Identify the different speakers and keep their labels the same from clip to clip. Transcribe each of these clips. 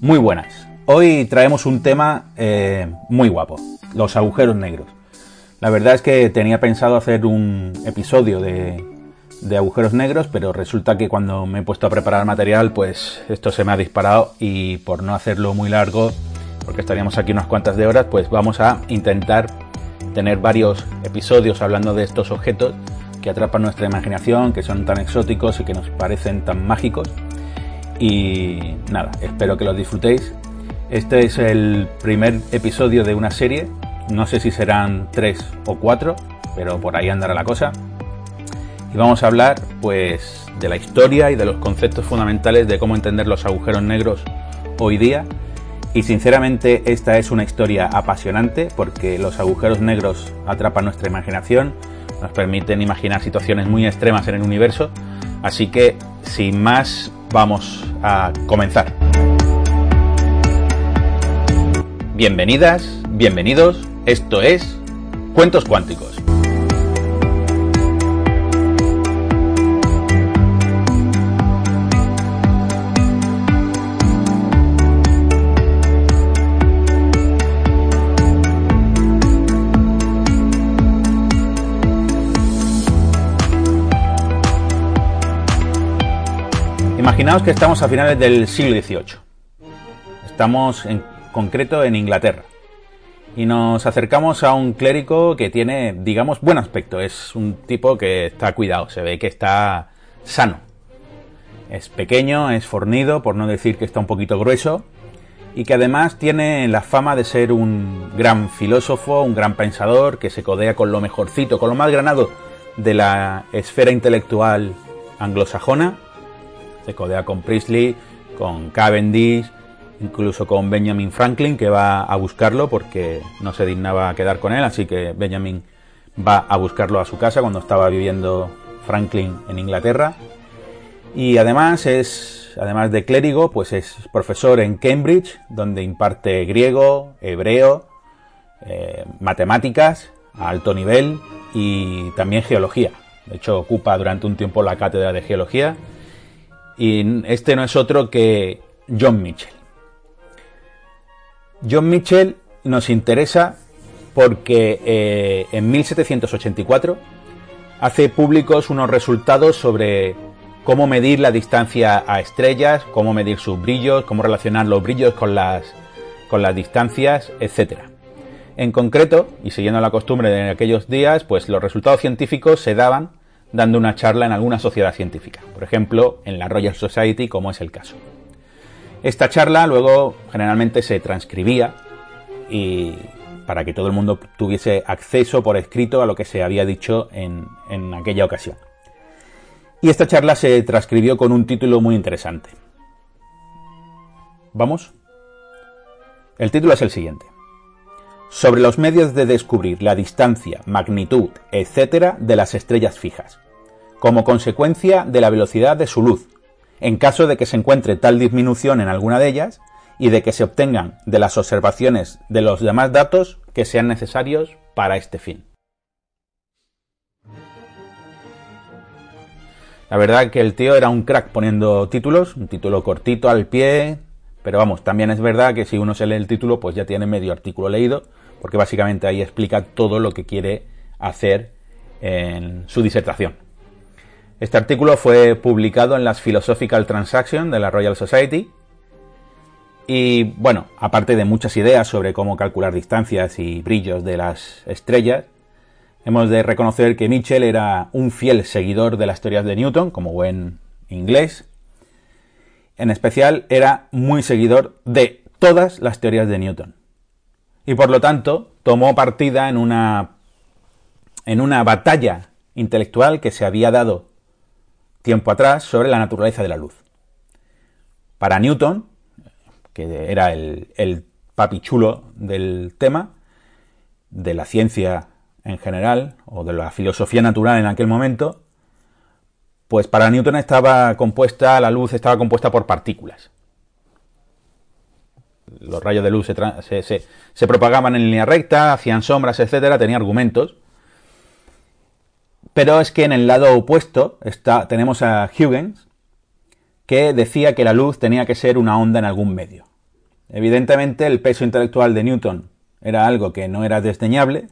Speaker 1: Muy buenas. Hoy traemos un tema eh, muy guapo, los agujeros negros. La verdad es que tenía pensado hacer un episodio de, agujeros negros, pero resulta que cuando me he puesto a preparar material, pues esto se me ha disparado y por no hacerlo muy largo, porque estaríamos aquí unas cuantas de horas, pues vamos a intentar tener varios episodios hablando de estos objetos que atrapan nuestra imaginación, que son tan exóticos y que nos parecen tan mágicos. Y nada, espero que los disfrutéis. Este es el primer episodio de una serie no sé si serán tres o cuatro, pero por ahí andará la cosa. Y vamos a hablar pues de la historia y de los conceptos fundamentales de cómo entender los agujeros negros hoy día. Y sinceramente esta es una historia apasionante porque los agujeros negros atrapan nuestra imaginación, nos permiten imaginar situaciones muy extremas en el universo. Así que sin más vamos a comenzar. Bienvenidas, bienvenidos esto es Cuentos Cuánticos. Imaginaos que estamos a finales del siglo XVIII. Estamos en concreto en Inglaterra y nos acercamos a un clérigo que tiene, digamos, buen aspecto. Es un tipo que está cuidado, se ve que está sano. Es pequeño, es fornido, por no decir que está un poquito grueso, y que además tiene la fama de ser un gran filósofo, un gran pensador, que se codea con lo mejorcito, con lo más granado de la esfera intelectual anglosajona. Se codea con Priestley, con Cavendish, incluso con Benjamin Franklin, que va a buscarlo porque no se dignaba quedar con él, así que Benjamin va a buscarlo a su casa cuando estaba viviendo Franklin en Inglaterra. Y además es, además de clérigo, pues es profesor en Cambridge, donde imparte griego, hebreo, eh, matemáticas a alto nivel y también geología. De hecho, ocupa durante un tiempo la cátedra de geología. Y este no es otro que John Mitchell. John Mitchell nos interesa porque eh, en 1784 hace públicos unos resultados sobre cómo medir la distancia a estrellas, cómo medir sus brillos, cómo relacionar los brillos con las, con las distancias, etc. En concreto, y siguiendo la costumbre de aquellos días, pues los resultados científicos se daban dando una charla en alguna sociedad científica, por ejemplo, en la Royal Society, como es el caso. Esta charla luego generalmente se transcribía y para que todo el mundo tuviese acceso por escrito a lo que se había dicho en, en aquella ocasión. Y esta charla se transcribió con un título muy interesante. ¿Vamos? El título es el siguiente. Sobre los medios de descubrir la distancia, magnitud, etc. de las estrellas fijas, como consecuencia de la velocidad de su luz, en caso de que se encuentre tal disminución en alguna de ellas y de que se obtengan de las observaciones de los demás datos que sean necesarios para este fin. La verdad que el tío era un crack poniendo títulos, un título cortito al pie, pero vamos, también es verdad que si uno se lee el título, pues ya tiene medio artículo leído, porque básicamente ahí explica todo lo que quiere hacer en su disertación. Este artículo fue publicado en las Philosophical Transactions de la Royal Society. Y bueno, aparte de muchas ideas sobre cómo calcular distancias y brillos de las estrellas, hemos de reconocer que Mitchell era un fiel seguidor de las teorías de Newton, como buen inglés. En especial, era muy seguidor de todas las teorías de Newton. Y por lo tanto, tomó partida en una, en una batalla intelectual que se había dado tiempo atrás sobre la naturaleza de la luz. Para Newton, que era el, el papi chulo del tema, de la ciencia en general, o de la filosofía natural en aquel momento, pues para Newton estaba compuesta, la luz estaba compuesta por partículas. Los rayos de luz se, propagaban en línea recta, hacían sombras, etcétera, tenía argumentos. Pero es que en el lado opuesto está, tenemos a Huygens, que decía que la luz tenía que ser una onda en algún medio. Evidentemente el peso intelectual de Newton era algo que no era desdeñable,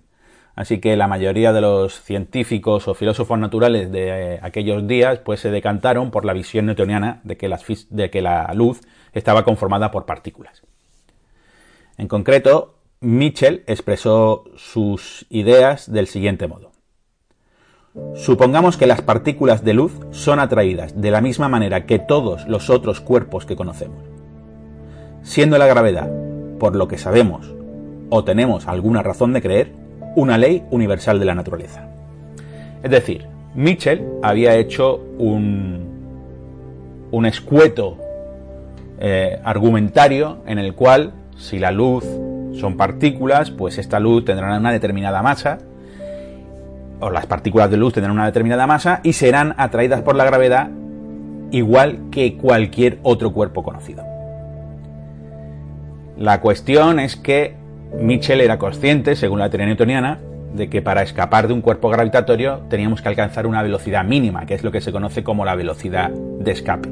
Speaker 1: así que la mayoría de los científicos o filósofos naturales de eh, aquellos días pues se decantaron por la visión newtoniana de que, de que la luz estaba conformada por partículas. En concreto, Mitchell expresó sus ideas del siguiente modo. Supongamos que las partículas de luz son atraídas de la misma manera que todos los otros cuerpos que conocemos. Siendo la gravedad, por lo que sabemos o tenemos alguna razón de creer, una ley universal de la naturaleza. Es decir, Mitchell había hecho un, un escueto eh, argumentario en el cual si la luz son partículas, pues esta luz tendrá una determinada masa, o las partículas de luz tendrán una determinada masa y serán atraídas por la gravedad igual que cualquier otro cuerpo conocido. La cuestión es que Mitchell era consciente, según la teoría newtoniana, de que para escapar de un cuerpo gravitatorio teníamos que alcanzar una velocidad mínima, que es lo que se conoce como la velocidad de escape.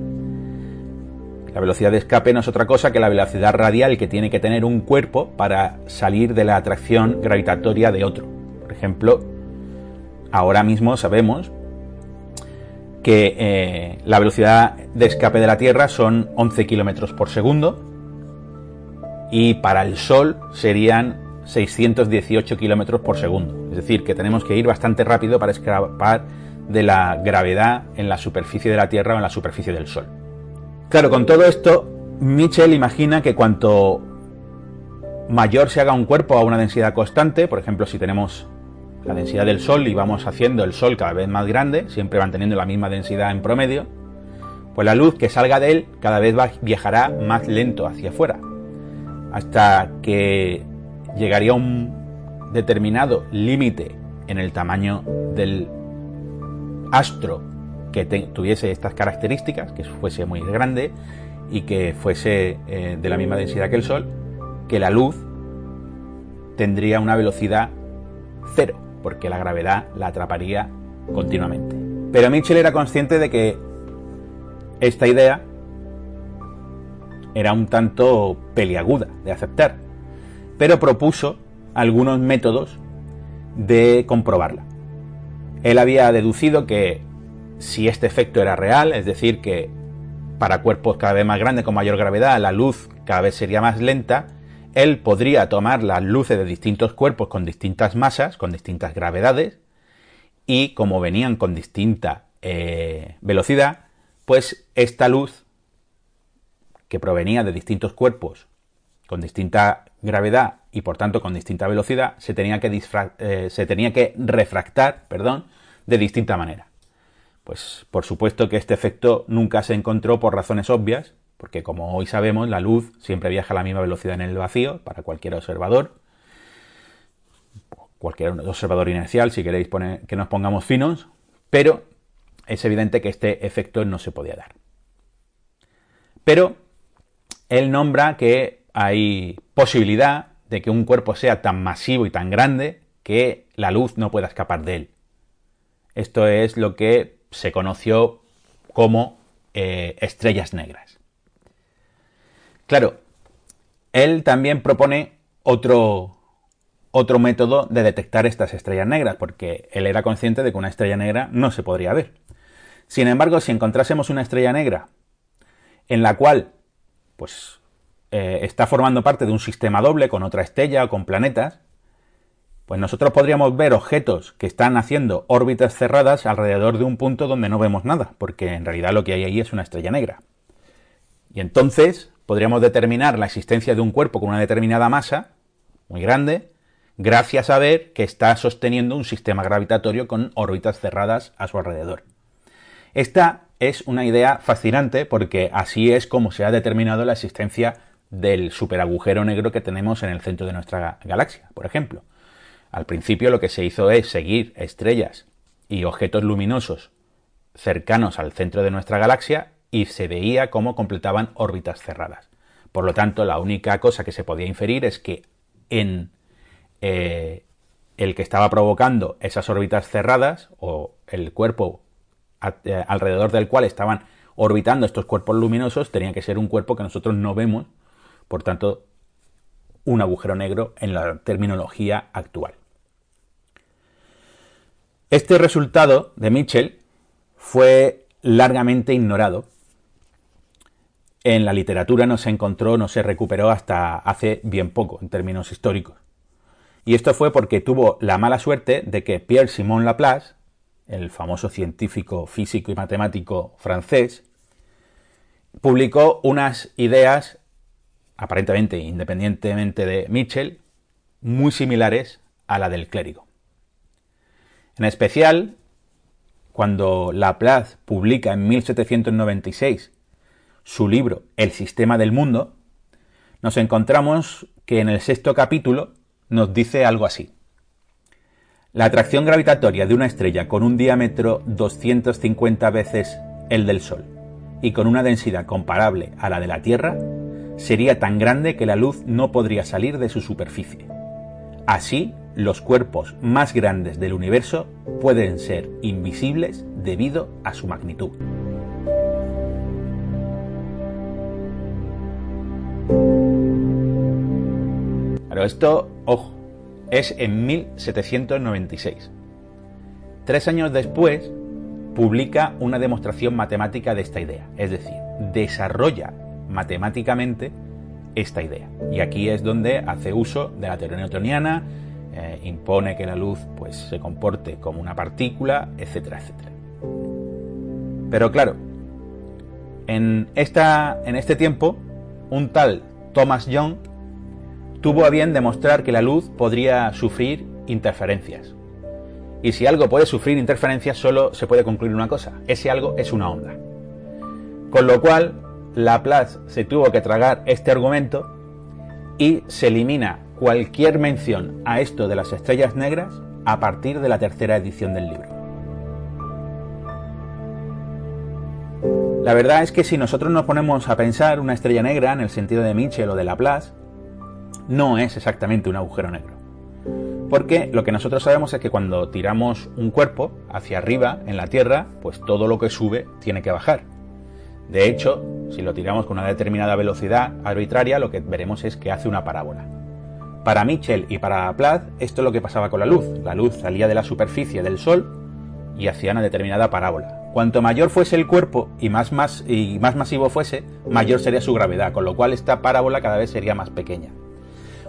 Speaker 1: La velocidad de escape no es otra cosa que la velocidad radial que tiene que tener un cuerpo para salir de la atracción gravitatoria de otro. Por ejemplo, ahora mismo sabemos que eh, la velocidad de escape de la Tierra son 11 kilómetros por segundo y para el Sol serían 618 kilómetros por segundo. Es decir, que tenemos que ir bastante rápido para escapar de la gravedad en la superficie de la Tierra o en la superficie del Sol. Claro, con todo esto, Mitchell imagina que cuanto mayor se haga un cuerpo a una densidad constante, por ejemplo, si tenemos la densidad del Sol y vamos haciendo el Sol cada vez más grande, siempre manteniendo la misma densidad en promedio, pues la luz que salga de él cada vez viajará más lento hacia afuera, hasta que llegaría a un determinado límite en el tamaño del astro que tuviese estas características, que fuese muy grande y que fuese eh, de la misma densidad que el Sol, que la luz tendría una velocidad cero, porque la gravedad la atraparía continuamente. Pero Mitchell era consciente de que esta idea era un tanto peliaguda de aceptar, pero propuso algunos métodos de comprobarla. Él había deducido que si este efecto era real, es decir, que para cuerpos cada vez más grandes con mayor gravedad la luz cada vez sería más lenta, él podría tomar las luces de distintos cuerpos con distintas masas, con distintas gravedades, y como venían con distinta eh, velocidad, pues esta luz que provenía de distintos cuerpos con distinta gravedad y por tanto con distinta velocidad se tenía que, eh, se tenía que refractar perdón, de distinta manera. Pues por supuesto que este efecto nunca se encontró por razones obvias, porque como hoy sabemos, la luz siempre viaja a la misma velocidad en el vacío para cualquier observador, cualquier observador inercial, si queréis poner, que nos pongamos finos, pero es evidente que este efecto no se podía dar. Pero él nombra que hay posibilidad de que un cuerpo sea tan masivo y tan grande que la luz no pueda escapar de él. Esto es lo que se conoció como eh, estrellas negras. Claro, él también propone otro, otro método de detectar estas estrellas negras, porque él era consciente de que una estrella negra no se podría ver. Sin embargo, si encontrásemos una estrella negra en la cual pues, eh, está formando parte de un sistema doble con otra estrella o con planetas, pues nosotros podríamos ver objetos que están haciendo órbitas cerradas alrededor de un punto donde no vemos nada, porque en realidad lo que hay ahí es una estrella negra. Y entonces podríamos determinar la existencia de un cuerpo con una determinada masa, muy grande, gracias a ver que está sosteniendo un sistema gravitatorio con órbitas cerradas a su alrededor. Esta es una idea fascinante porque así es como se ha determinado la existencia del superagujero negro que tenemos en el centro de nuestra galaxia, por ejemplo. Al principio lo que se hizo es seguir estrellas y objetos luminosos cercanos al centro de nuestra galaxia y se veía cómo completaban órbitas cerradas. Por lo tanto, la única cosa que se podía inferir es que en eh, el que estaba provocando esas órbitas cerradas o el cuerpo eh, alrededor del cual estaban orbitando estos cuerpos luminosos tenía que ser un cuerpo que nosotros no vemos, por tanto, un agujero negro en la terminología actual. Este resultado de Mitchell fue largamente ignorado. En la literatura no se encontró, no se recuperó hasta hace bien poco, en términos históricos. Y esto fue porque tuvo la mala suerte de que Pierre Simon Laplace, el famoso científico físico y matemático francés, publicó unas ideas, aparentemente independientemente de Mitchell, muy similares a la del clérigo. En especial, cuando Laplace publica en 1796 su libro El sistema del mundo, nos encontramos que en el sexto capítulo nos dice algo así. La atracción gravitatoria de una estrella con un diámetro 250 veces el del Sol y con una densidad comparable a la de la Tierra sería tan grande que la luz no podría salir de su superficie. Así, los cuerpos más grandes del universo pueden ser invisibles debido a su magnitud. Pero esto, ojo, es en 1796. Tres años después, publica una demostración matemática de esta idea, es decir, desarrolla matemáticamente esta idea. Y aquí es donde hace uso de la teoría newtoniana, eh, impone que la luz pues, se comporte como una partícula, etcétera, etcétera. Pero claro, en, esta, en este tiempo, un tal Thomas Young tuvo a bien demostrar que la luz podría sufrir interferencias. Y si algo puede sufrir interferencias, solo se puede concluir una cosa, ese algo es una onda. Con lo cual, Laplace se tuvo que tragar este argumento y se elimina cualquier mención a esto de las estrellas negras a partir de la tercera edición del libro. La verdad es que si nosotros nos ponemos a pensar una estrella negra en el sentido de Mitchell o de Laplace, no es exactamente un agujero negro. Porque lo que nosotros sabemos es que cuando tiramos un cuerpo hacia arriba en la Tierra, pues todo lo que sube tiene que bajar. De hecho, si lo tiramos con una determinada velocidad arbitraria, lo que veremos es que hace una parábola. Para Mitchell y para Laplace, esto es lo que pasaba con la luz. La luz salía de la superficie del Sol y hacía una determinada parábola. Cuanto mayor fuese el cuerpo y más, más, y más masivo fuese, mayor sería su gravedad, con lo cual esta parábola cada vez sería más pequeña.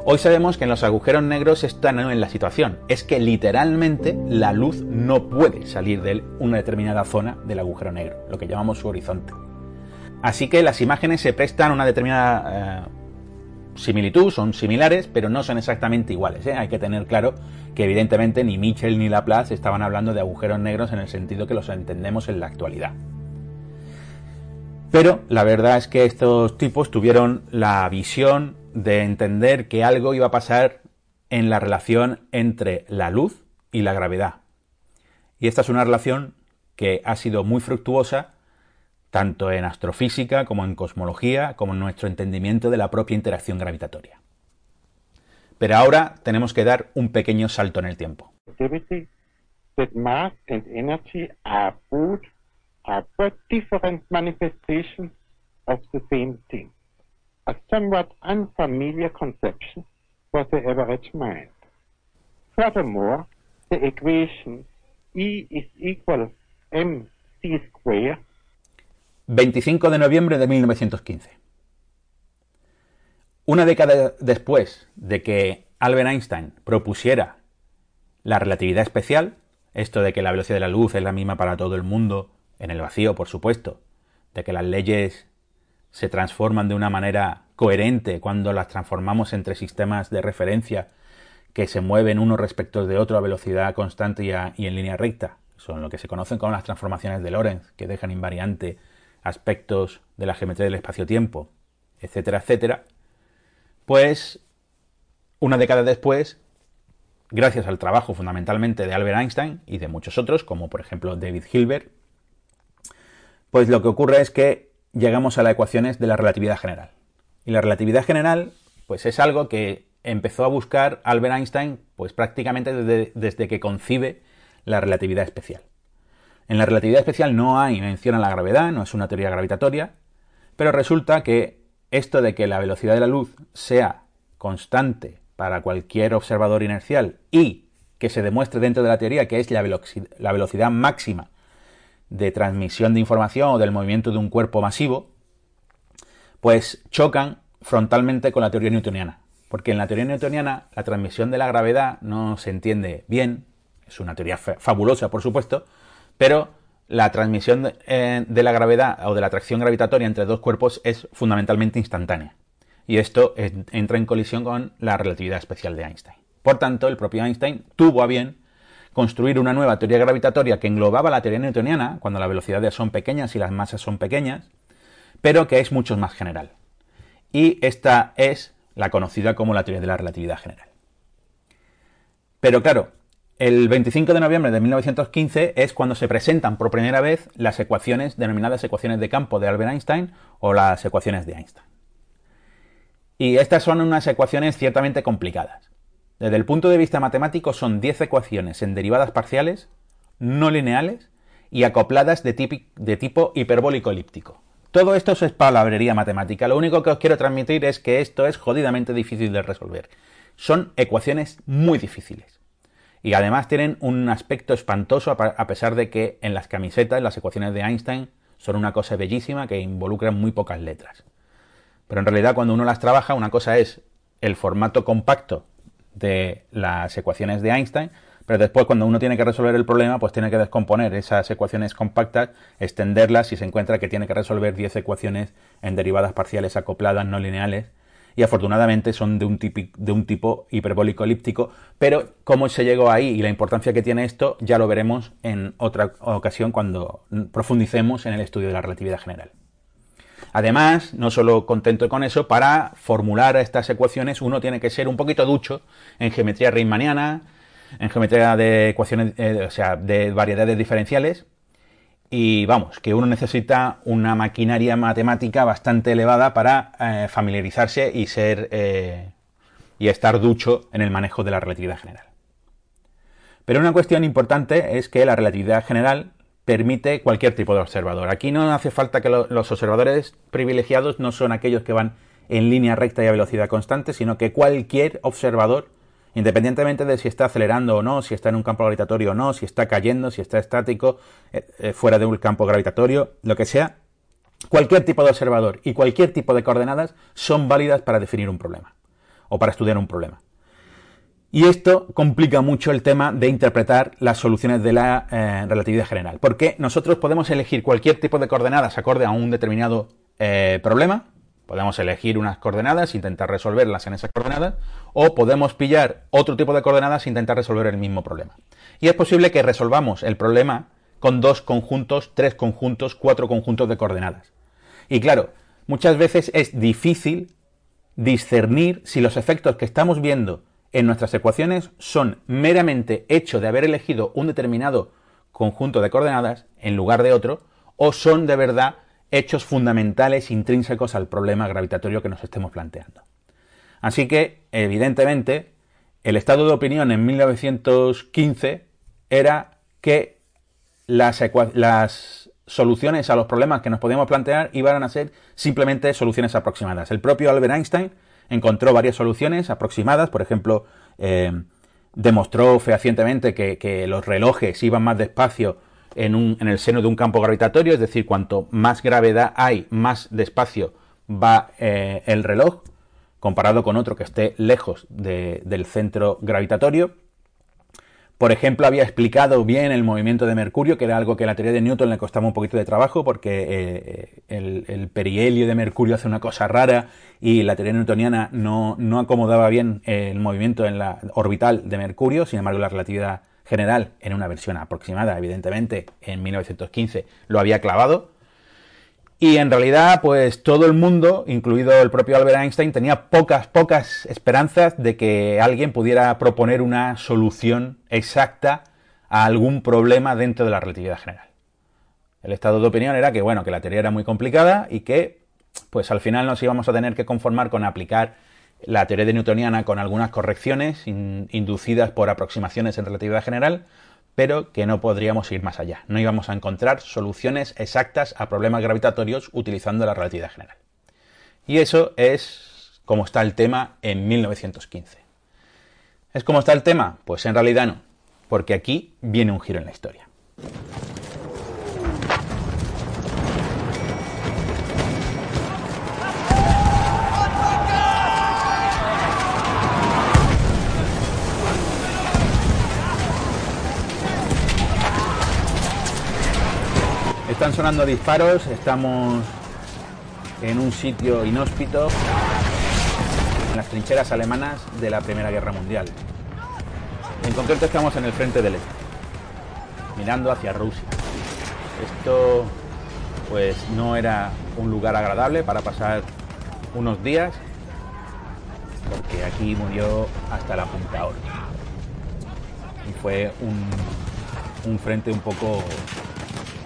Speaker 1: Hoy sabemos que en los agujeros negros están en la situación. Es que literalmente la luz no puede salir de una determinada zona del agujero negro, lo que llamamos su horizonte. Así que las imágenes se prestan a una determinada eh, similitud, son similares, pero no son exactamente iguales. ¿eh? Hay que tener claro que evidentemente ni Mitchell ni Laplace estaban hablando de agujeros negros en el sentido que los entendemos en la actualidad. Pero la verdad es que estos tipos tuvieron la visión de entender que algo iba a pasar en la relación entre la luz y la gravedad. Y esta es una relación que ha sido muy fructuosa tanto en astrofísica como en cosmología, como en nuestro entendimiento de la propia interacción gravitatoria. Pero ahora tenemos que dar un pequeño salto en el tiempo. A somewhat unfamiliar conception for the average mind. Furthermore, the equation E is equal mc square 25 de noviembre de 1915. Una década después de que Albert Einstein propusiera la relatividad especial, esto de que la velocidad de la luz es la misma para todo el mundo, en el vacío, por supuesto, de que las leyes se transforman de una manera coherente cuando las transformamos entre sistemas de referencia que se mueven uno respecto de otro a velocidad constante y, en línea recta. Son lo que se conocen como las transformaciones de Lorentz, que dejan invariante aspectos de la geometría del espacio-tiempo, etcétera, etcétera. Pues una década después, gracias al trabajo fundamentalmente de Albert Einstein y de muchos otros, como por ejemplo David Hilbert, pues lo que ocurre es que llegamos a las ecuaciones de la relatividad general. Y la relatividad general, pues es algo que empezó a buscar Albert Einstein, pues prácticamente desde, desde que concibe la relatividad especial. En la relatividad especial no hay mención a la gravedad, no es una teoría gravitatoria, pero resulta que esto de que la velocidad de la luz sea constante para cualquier observador inercial y que se demuestre dentro de la teoría que es la, la velocidad máxima de transmisión de información o del movimiento de un cuerpo masivo, pues chocan frontalmente con la teoría newtoniana. Porque en la teoría newtoniana la transmisión de la gravedad no se entiende bien, es una teoría fabulosa por supuesto, pero la transmisión eh, de, la gravedad o de la atracción gravitatoria entre dos cuerpos es fundamentalmente instantánea. Y esto entra en colisión con la relatividad especial de Einstein. Por tanto, el propio Einstein tuvo a bien construir una nueva teoría gravitatoria que englobaba la teoría newtoniana, cuando las velocidades son pequeñas y las masas son pequeñas, pero que es mucho más general. Y esta es la conocida como la teoría de la relatividad general. Pero claro, el 25 de noviembre de 1915 es cuando se presentan por primera vez las ecuaciones denominadas ecuaciones de campo de Albert Einstein o las ecuaciones de Einstein. Y estas son unas ecuaciones ciertamente complicadas. Desde el punto de vista matemático son 10 ecuaciones en derivadas parciales, no lineales y acopladas de, tipo hiperbólico elíptico. Todo esto es palabrería matemática. Lo único que os quiero transmitir es que esto es jodidamente difícil de resolver. Son ecuaciones muy difíciles. Y además tienen un aspecto espantoso a pesar de que en las camisetas las ecuaciones de Einstein son una cosa bellísima que involucran muy pocas letras. Pero en realidad cuando uno las trabaja, una cosa es el formato compacto de las ecuaciones de Einstein, pero después cuando uno tiene que resolver el problema, pues tiene que descomponer esas ecuaciones compactas, extenderlas y se encuentra que tiene que resolver 10 ecuaciones en derivadas parciales acopladas no lineales y afortunadamente son de un, de un tipo hiperbólico elíptico, pero cómo se llegó ahí y la importancia que tiene esto ya lo veremos en otra ocasión cuando profundicemos en el estudio de la relatividad general. Además, no solo contento con eso, para formular estas ecuaciones uno tiene que ser un poquito ducho en geometría riemanniana, en geometría de ecuaciones, eh, o sea, de variedades diferenciales, y vamos, que uno necesita una maquinaria matemática bastante elevada para eh, familiarizarse y ser eh, y estar ducho en el manejo de la relatividad general. Pero una cuestión importante es que la relatividad general permite cualquier tipo de observador. Aquí no hace falta que los observadores privilegiados no son aquellos que van en línea recta y a velocidad constante, sino que cualquier observador independientemente de si está acelerando o no, si está en un campo gravitatorio o no, si está cayendo, si está estático, eh, eh, fuera de un campo gravitatorio, lo que sea, cualquier tipo de observador y cualquier tipo de coordenadas son válidas para definir un problema o para estudiar un problema. Y esto complica mucho el tema de interpretar las soluciones de la eh, relatividad general, porque nosotros podemos elegir cualquier tipo de coordenadas acorde a un determinado problema, Podemos elegir unas coordenadas, e intentar resolverlas en esas coordenadas, o podemos pillar otro tipo de coordenadas e intentar resolver el mismo problema. Y es posible que resolvamos el problema con dos conjuntos, tres conjuntos, cuatro conjuntos de coordenadas. Y claro, muchas veces es difícil discernir si los efectos que estamos viendo en nuestras ecuaciones son meramente hecho de haber elegido un determinado conjunto de coordenadas en lugar de otro, o son de verdad hechos fundamentales intrínsecos al problema gravitatorio que nos estemos planteando. Así que, evidentemente, el estado de opinión en 1915 era que las, las, soluciones a los problemas que nos podíamos plantear iban a ser simplemente soluciones aproximadas. El propio Albert Einstein encontró varias soluciones aproximadas, por ejemplo, eh, demostró fehacientemente que, que, los relojes iban más despacio en, el seno de un campo gravitatorio, es decir, cuanto más gravedad hay, más despacio va eh, el reloj, comparado con otro que esté lejos del centro gravitatorio. Por ejemplo, había explicado bien el movimiento de Mercurio, que era algo que la teoría de Newton le costaba un poquito de trabajo, porque eh, el, el, perihelio de Mercurio hace una cosa rara y la teoría newtoniana no, no acomodaba bien el movimiento en la orbital de Mercurio, sin embargo la relatividad general en una versión aproximada, evidentemente, en 1915 lo había clavado. Y en realidad, pues todo el mundo, incluido el propio Albert Einstein, tenía pocas, pocas esperanzas de que alguien pudiera proponer una solución exacta a algún problema dentro de la relatividad general. El estado de opinión era que, bueno, que la teoría era muy complicada y que, pues al final nos íbamos a tener que conformar con aplicar la teoría de newtoniana con algunas correcciones inducidas por aproximaciones en relatividad general, pero que no podríamos ir más allá. No íbamos a encontrar soluciones exactas a problemas gravitatorios utilizando la relatividad general. Y eso es como está el tema en 1915. ¿Es como está el tema? Pues en realidad no, porque aquí viene un giro en la historia. Están sonando disparos, estamos en un sitio inhóspito, en las trincheras alemanas de la Primera Guerra Mundial. En concreto estamos en el frente del este, mirando hacia Rusia. Esto pues no era un lugar agradable para pasar unos días, porque aquí murió hasta la punta oro. Y fue un, un frente un poco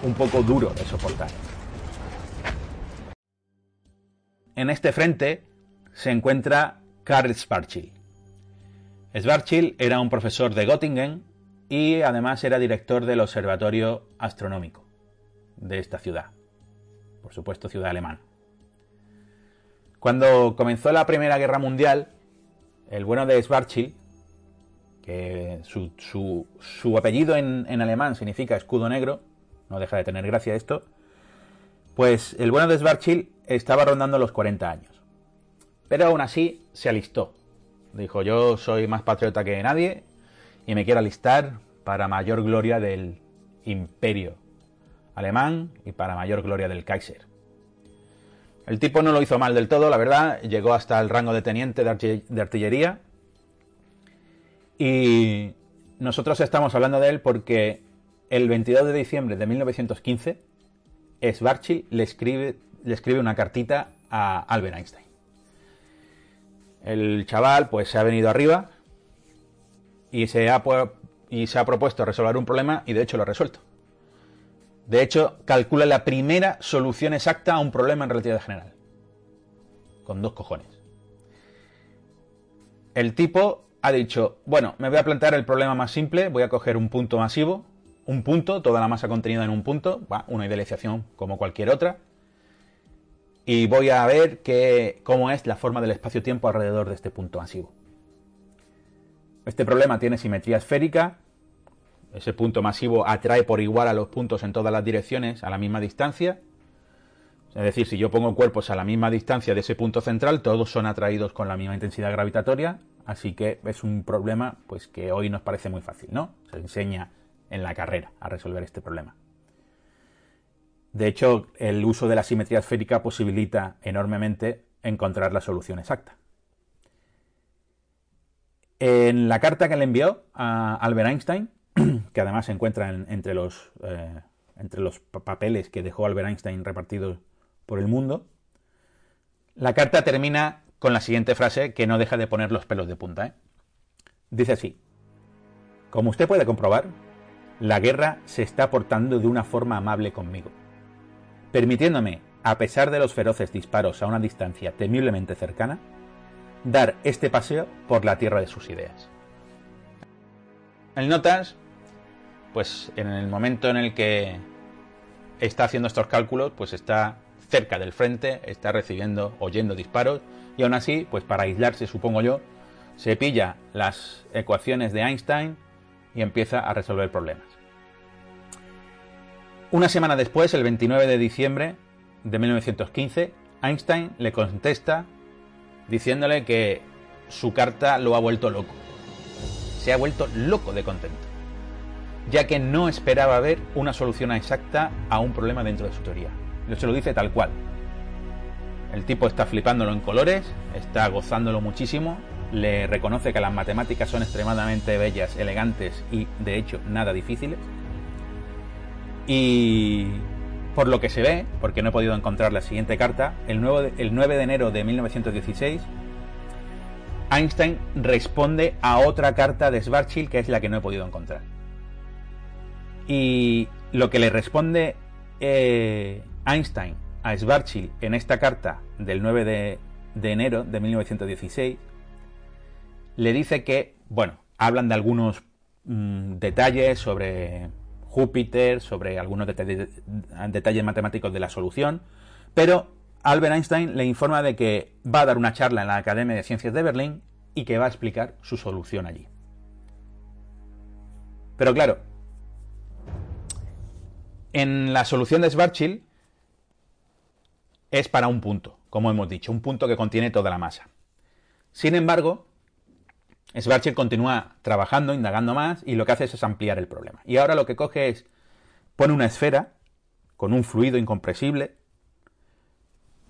Speaker 1: un poco duro de soportar. En este frente se encuentra Karl Schwarzschild. Schwarzschild era un profesor de Göttingen y además era director del Observatorio Astronómico de esta ciudad, por supuesto ciudad alemana. Cuando comenzó la Primera Guerra Mundial, el bueno de Schwarzschild, que su, apellido en alemán significa escudo negro, no deja de tener gracia esto, pues el bueno de Schwarzschild estaba rondando los 40 años. Pero aún así se alistó. Dijo, yo soy más patriota que nadie y me quiero alistar para mayor gloria del imperio alemán y para mayor gloria del Kaiser. El tipo no lo hizo mal del todo, la verdad, llegó hasta el rango de teniente de artillería y nosotros estamos hablando de él porque el 22 de diciembre de 1915, Schwarzschild le escribe, le escribe una cartita a Albert Einstein. El chaval pues se ha venido arriba y se ha, y se ha propuesto resolver un problema y de hecho lo ha resuelto. De hecho, calcula la primera solución exacta a un problema en relatividad general. Con dos cojones. El tipo ha dicho, bueno, me voy a plantear el problema más simple, voy a coger un punto masivo, un punto, toda la masa contenida en un punto, una idealización como cualquier otra. Y voy a ver cómo es la forma del espacio-tiempo alrededor de este punto masivo. Este problema tiene simetría esférica. Ese punto masivo atrae por igual a los puntos en todas las direcciones a la misma distancia. Es decir, si yo pongo cuerpos a la misma distancia de ese punto central, todos son atraídos con la misma intensidad gravitatoria. Así que es un problema pues, que hoy nos parece muy fácil, ¿no? Se enseña en la carrera a resolver este problema. De hecho, el uso de la simetría esférica posibilita enormemente encontrar la solución exacta. En la carta que le envió a Albert Einstein, que además se encuentra entre, los, eh, entre los papeles que dejó Albert Einstein repartidos por el mundo, la carta termina con la siguiente frase que no deja de poner los pelos de punta. ¿eh? Dice así, como usted puede comprobar, la guerra se está portando de una forma amable conmigo, permitiéndome, a pesar de los feroces disparos a una distancia temiblemente cercana, dar este paseo por la tierra de sus ideas. El Notas, pues en el momento en el que está haciendo estos cálculos, pues está cerca del frente, está recibiendo, oyendo disparos, y aún así, pues para aislarse, supongo yo, se pilla las ecuaciones de Einstein y empieza a resolver problemas. Una semana después, el 29 de diciembre de 1915, Einstein le contesta diciéndole que su carta lo ha vuelto loco. Se ha vuelto loco de contento, ya que no esperaba ver una solución exacta a un problema dentro de su teoría. Se lo dice tal cual. El tipo está flipándolo en colores, está gozándolo muchísimo, le reconoce que las matemáticas son extremadamente bellas, elegantes y de hecho nada difíciles y por lo que se ve, porque no he podido encontrar la siguiente carta, el, el 9 de enero de 1916, Einstein responde a otra carta de Schwarzschild que es la que no he podido encontrar. Y lo que le responde eh, Einstein a Schwarzschild en esta carta del 9 de, de enero de 1916 le dice que, bueno, hablan de algunos mm, detalles sobre Júpiter, sobre algunos detalles, matemáticos de la solución, pero Albert Einstein le informa de que va a dar una charla en la Academia de Ciencias de Berlín y que va a explicar su solución allí. Pero claro, en la solución de Schwarzschild es para un punto, como hemos dicho, un punto que contiene toda la masa. Sin embargo, Schwarzschild continúa trabajando, indagando más, y lo que hace es ampliar el problema. Y ahora lo que coge es, pone una esfera con un fluido incompresible,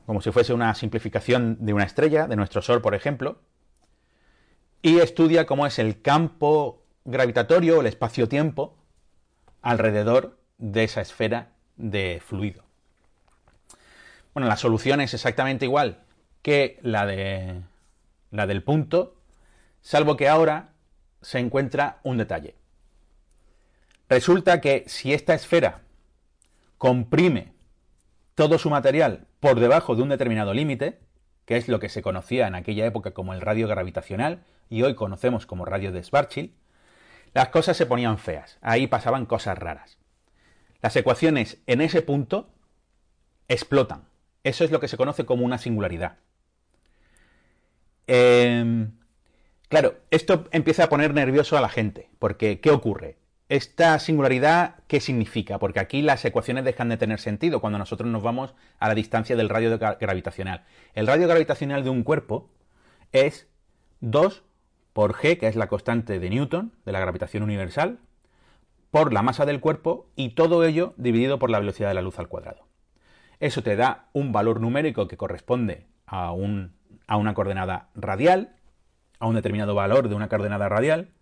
Speaker 1: como si fuese una simplificación de una estrella, de nuestro Sol, por ejemplo, y estudia cómo es el campo gravitatorio, el espacio-tiempo, alrededor de esa esfera de fluido. Bueno, la solución es exactamente igual que la, de, la del punto, salvo que ahora se encuentra un detalle. Resulta que si esta esfera comprime todo su material por debajo de un determinado límite, que es lo que se conocía en aquella época como el radio gravitacional y hoy conocemos como radio de Schwarzschild, las cosas se ponían feas, ahí pasaban cosas raras. Las ecuaciones en ese punto explotan. Eso es lo que se conoce como una singularidad. Em, claro, esto empieza a poner nervioso a la gente, porque ¿qué ocurre? Esta singularidad, ¿qué significa? Porque aquí las ecuaciones dejan de tener sentido cuando nosotros nos vamos a la distancia del radio gravitacional. El radio gravitacional de un cuerpo es 2 por g, que es la constante de Newton, de la gravitación universal, por la masa del cuerpo y todo ello dividido por la velocidad de la luz al cuadrado. Eso te da un valor numérico que corresponde a, a una coordenada radial, a un determinado valor de una coordenada radial,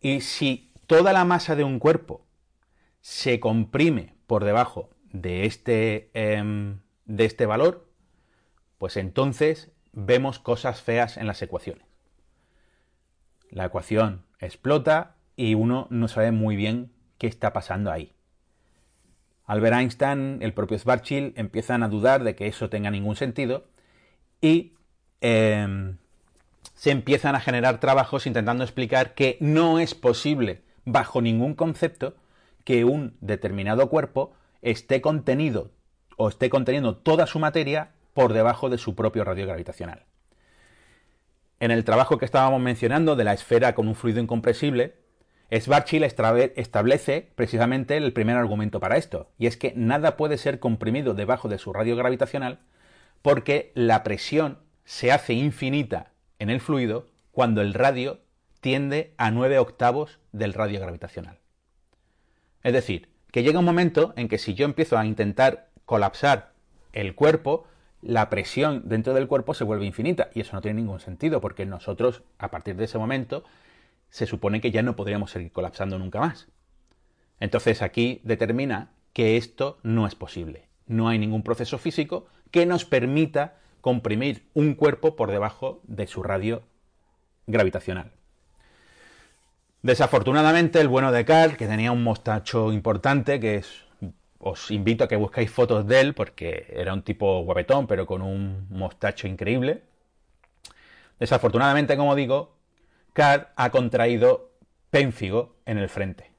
Speaker 1: y si toda la masa de un cuerpo se comprime por debajo de este, em, de este valor, pues entonces vemos cosas feas en las ecuaciones. La ecuación explota y uno no sabe muy bien qué está pasando ahí. Albert Einstein, el propio Schwarzschild empiezan a dudar de que eso tenga ningún sentido y em, se empiezan a generar trabajos intentando explicar que no es posible bajo ningún concepto que un determinado cuerpo esté contenido o esté conteniendo toda su materia por debajo de su propio radio gravitacional. En el trabajo que estábamos mencionando de la esfera con un fluido incompresible, Schwarzschild establece precisamente el primer argumento para esto, y es que nada puede ser comprimido debajo de su radio gravitacional porque la presión se hace infinita en el fluido cuando el radio tiende a 9 octavos del radio gravitacional. Es decir, que llega un momento en que si yo empiezo a intentar colapsar el cuerpo, la presión dentro del cuerpo se vuelve infinita y eso no tiene ningún sentido porque nosotros a partir de ese momento se supone que ya no podríamos seguir colapsando nunca más. Entonces aquí determina que esto no es posible. No hay ningún proceso físico que nos permita comprimir un cuerpo por debajo de su radio gravitacional. Desafortunadamente, el bueno de Carl, que tenía un mostacho importante, que es. Os invito a que busquéis fotos de él, porque era un tipo guapetón, pero con un mostacho increíble. Desafortunadamente, como digo, Carl ha contraído pénfigo en el frente.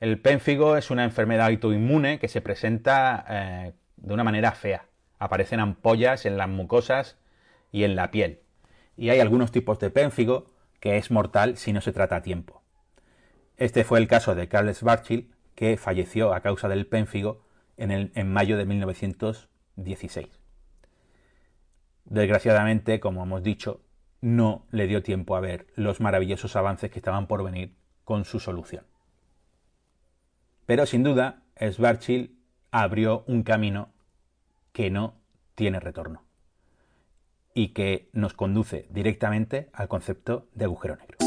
Speaker 1: El pénfigo es una enfermedad autoinmune que se presenta eh, de una manera fea. Aparecen ampollas en las mucosas y en la piel. Y hay algunos tipos de pénfigo que es mortal si no se trata a tiempo. Este fue el caso de Carles Schwarzschild, que falleció a causa del pénfigo en, en mayo de 1916. Desgraciadamente, como hemos dicho, no le dio tiempo a ver los maravillosos avances que estaban por venir con su solución. Pero sin duda, Schwarzschild abrió un camino que no tiene retorno y que nos conduce directamente al concepto de agujero negro.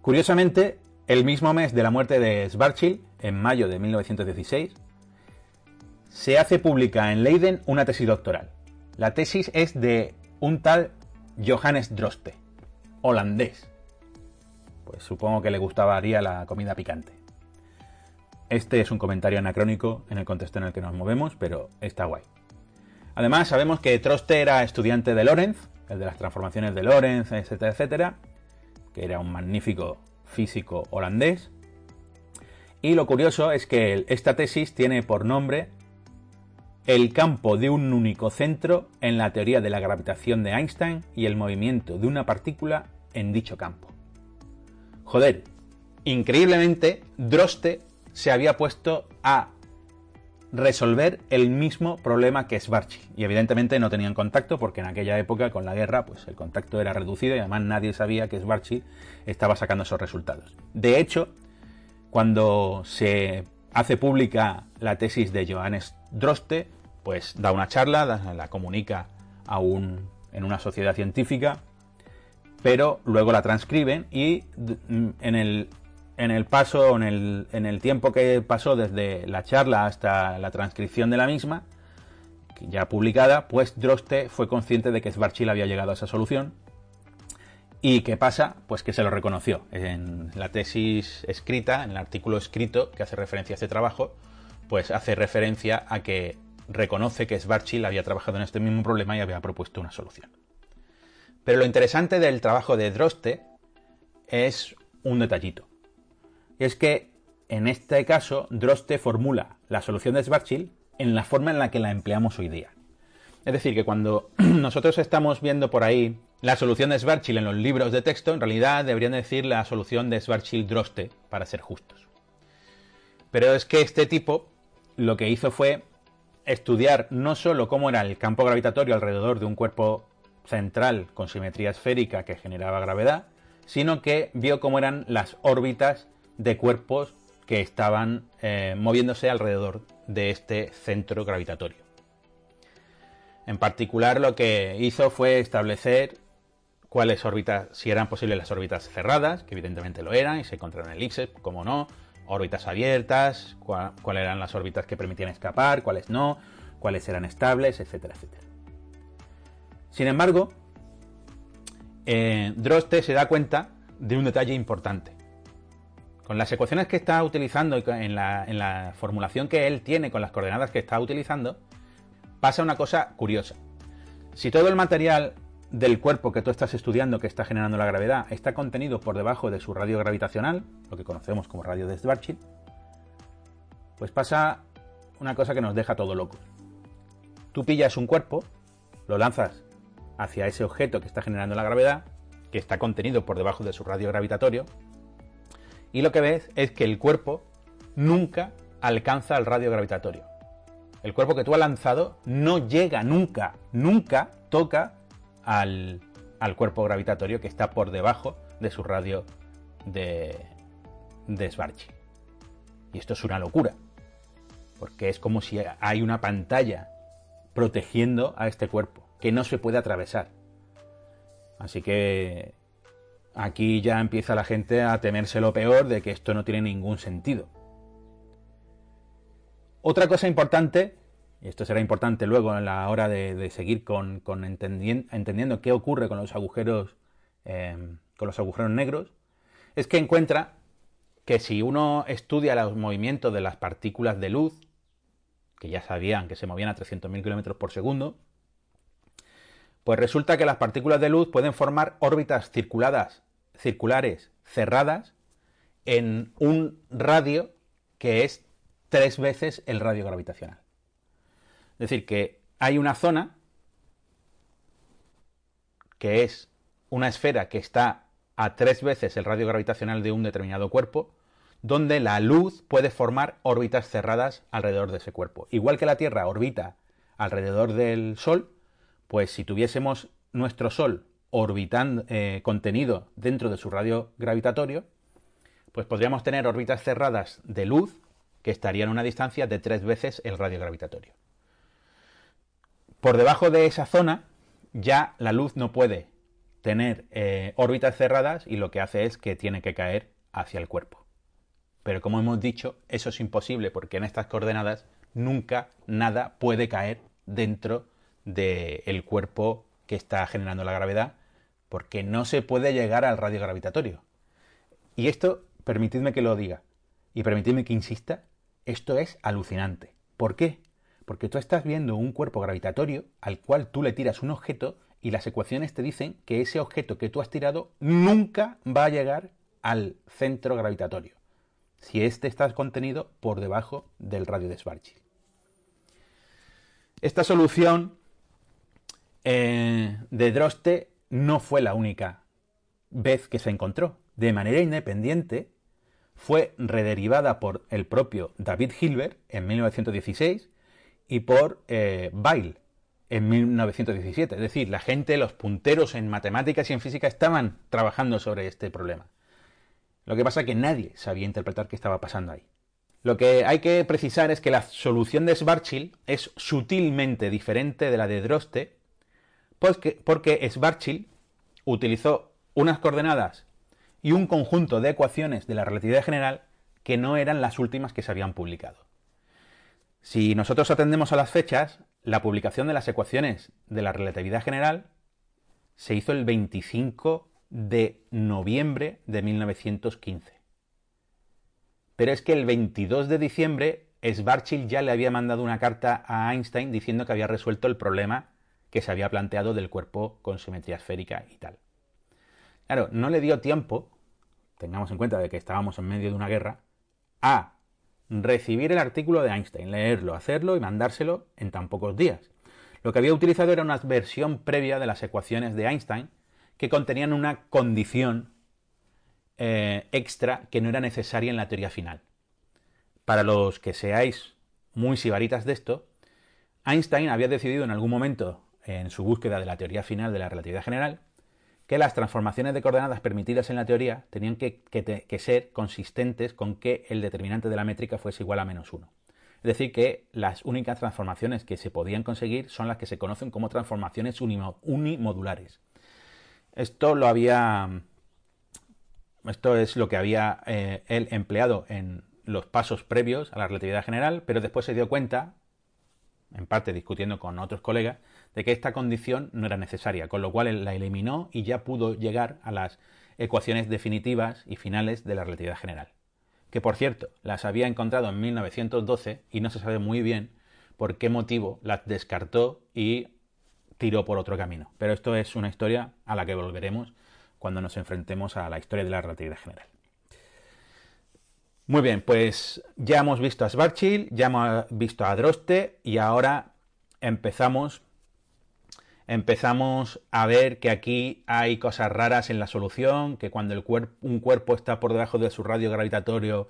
Speaker 1: Curiosamente, el mismo mes de la muerte de Schwarzschild, en mayo de 1916, se hace pública en Leiden una tesis doctoral. La tesis es de un tal Johannes Droste, holandés. Pues supongo que le gustaría la comida picante. Este es un comentario anacrónico en el contexto en el que nos movemos, pero está guay. Además, sabemos que Droste era estudiante de Lorenz, el de las transformaciones de Lorenz, etcétera, etcétera, que era un magnífico físico holandés. Y lo curioso es que esta tesis tiene por nombre el campo de un único centro en la teoría de la gravitación de Einstein y el movimiento de una partícula en dicho campo. Joder, increíblemente, Droste se había puesto a resolver el mismo problema que Schwarzschild. Y evidentemente no tenían contacto porque en aquella época con la guerra pues el contacto era reducido y además nadie sabía que Schwarzschild estaba sacando esos resultados. De hecho, cuando se hace pública la tesis de Johannes Droste, pues da una charla, la comunica a en una sociedad científica, pero luego la transcriben y en el, en el paso, en el, tiempo que pasó desde la charla hasta la transcripción de la misma, ya publicada, pues Droste fue consciente de que Schwarzschild había llegado a esa solución. ¿Y qué pasa? Pues que se lo reconoció. En la tesis escrita, en el artículo escrito que hace referencia a este trabajo, pues hace referencia a que reconoce que Schwarzschild había trabajado en este mismo problema y había propuesto una solución. Pero lo interesante del trabajo de Droste es un detallito. Es que en este caso Droste formula la solución de Schwarzschild en la forma en la que la empleamos hoy día. Es decir, que cuando nosotros estamos viendo por ahí la solución de Schwarzschild en los libros de texto, en realidad deberían decir la solución de Schwarzschild-Droste, para ser justos. Pero es que este tipo lo que hizo fue estudiar no solo cómo era el campo gravitatorio alrededor de un cuerpo central con simetría esférica que generaba gravedad, sino que vio cómo eran las órbitas de cuerpos que estaban eh, moviéndose alrededor de este centro gravitatorio. En particular lo que hizo fue establecer cuáles órbitas, si eran posibles las órbitas cerradas, que evidentemente lo eran, y se encontraron elipses, como no, órbitas abiertas, cuáles eran las órbitas que permitían escapar, cuáles no, cuáles eran estables, etcétera, etcétera. Sin embargo, eh, Droste se da cuenta de un detalle importante. Con las ecuaciones que está utilizando y en la, formulación que él tiene con las coordenadas que está utilizando, pasa una cosa curiosa. Si todo el material del cuerpo que tú estás estudiando que está generando la gravedad está contenido por debajo de su radio gravitacional, lo que conocemos como radio de Schwarzschild, pues pasa una cosa que nos deja todo loco. Tú pillas un cuerpo, lo lanzas hacia ese objeto que está generando la gravedad, que está contenido por debajo de su radio gravitatorio, y lo que ves es que el cuerpo nunca alcanza el radio gravitatorio. El cuerpo que tú has lanzado no llega nunca, nunca toca al, cuerpo gravitatorio que está por debajo de su radio de, de. Y esto es una locura, porque es como si hay una pantalla protegiendo a este cuerpo, que no se puede atravesar. Así que aquí ya empieza la gente a temerse lo peor de que esto no tiene ningún sentido. Otra cosa importante y esto será importante luego en la hora de, seguir con, entendiendo, qué ocurre con los agujeros eh, con los agujeros negros, es que encuentra que si uno estudia los movimientos de las partículas de luz, que ya sabían que se movían a 300.000 km por segundo, pues resulta que las partículas de luz pueden formar órbitas circuladas, circulares cerradas en un radio que es tres veces el radio gravitacional. Es decir, que hay una zona que es una esfera que está a tres veces el radio gravitacional de un determinado cuerpo, donde la luz puede formar órbitas cerradas alrededor de ese cuerpo. Igual que la Tierra orbita alrededor del Sol, pues si tuviésemos nuestro Sol orbitando, eh, contenido dentro de su radio gravitatorio, pues podríamos tener órbitas cerradas de luz que estarían a una distancia de tres veces el radio gravitatorio. Por debajo de esa zona ya la luz no puede tener eh, órbitas cerradas y lo que hace es que tiene que caer hacia el cuerpo. Pero como hemos dicho, eso es imposible porque en estas coordenadas nunca nada puede caer dentro del cuerpo que está generando la gravedad, porque no se puede llegar al radio gravitatorio. Y esto, permitidme que lo diga, y permitidme que insista, esto es alucinante. ¿Por qué? Porque tú estás viendo un cuerpo gravitatorio al cual tú le tiras un objeto y las ecuaciones te dicen que ese objeto que tú has tirado nunca va a llegar al centro gravitatorio, si éste está contenido por debajo del radio de Schwarzschild. Esta solución eh, de Droste no fue la única vez que se encontró. De manera independiente, fue rederivada por el propio David Hilbert en 1916 y por eh, en 1917. Es decir, la gente, los punteros en matemáticas y en física estaban trabajando sobre este problema. Lo que pasa es que nadie sabía interpretar qué estaba pasando ahí. Lo que hay que precisar es que la solución de Schwarzschild es sutilmente diferente de la de Droste, porque, porque Schwarzschild utilizó unas coordenadas y un conjunto de ecuaciones de la relatividad general que no eran las últimas que se habían publicado. Si nosotros atendemos a las fechas, la publicación de las ecuaciones de la relatividad general se hizo el 25 de noviembre de 1915. Pero es que el 22 de diciembre Schwarzschild ya le había mandado una carta a Einstein diciendo que había resuelto el problema que se había planteado del cuerpo con simetría esférica y tal. Claro, no le dio tiempo, tengamos en cuenta de que estábamos en medio de una guerra, a recibir el artículo de Einstein, leerlo, hacerlo y mandárselo en tan pocos días. Lo que había utilizado era una versión previa de las ecuaciones de Einstein que contenían una condición eh, extra que no era necesaria en la teoría final. Para los que seáis muy sibaritas de esto, Einstein había decidido en algún momento en su búsqueda de la teoría final de la relatividad general que las transformaciones de coordenadas permitidas en la teoría tenían que, ser consistentes con que el determinante de la métrica fuese igual a menos 1. Es decir, que las únicas transformaciones que se podían conseguir son las que se conocen como transformaciones unimodulares. Esto lo había. Esto es lo que había eh, él empleado en los pasos previos a la relatividad general, pero después se dio cuenta, en parte discutiendo con otros colegas, de que esta condición no era necesaria, con lo cual él la eliminó y ya pudo llegar a las ecuaciones definitivas y finales de la relatividad general. Que por cierto, las había encontrado en 1912 y no se sabe muy bien por qué motivo las descartó y tiró por otro camino. Pero esto es una historia a la que volveremos cuando nos enfrentemos a la historia de la relatividad general. Muy bien, pues ya hemos visto a Schwarzschild, ya hemos visto a Droste y ahora empezamos empezamos a ver que aquí hay cosas raras en la solución, que cuando un cuerpo está por debajo de su radio gravitatorio,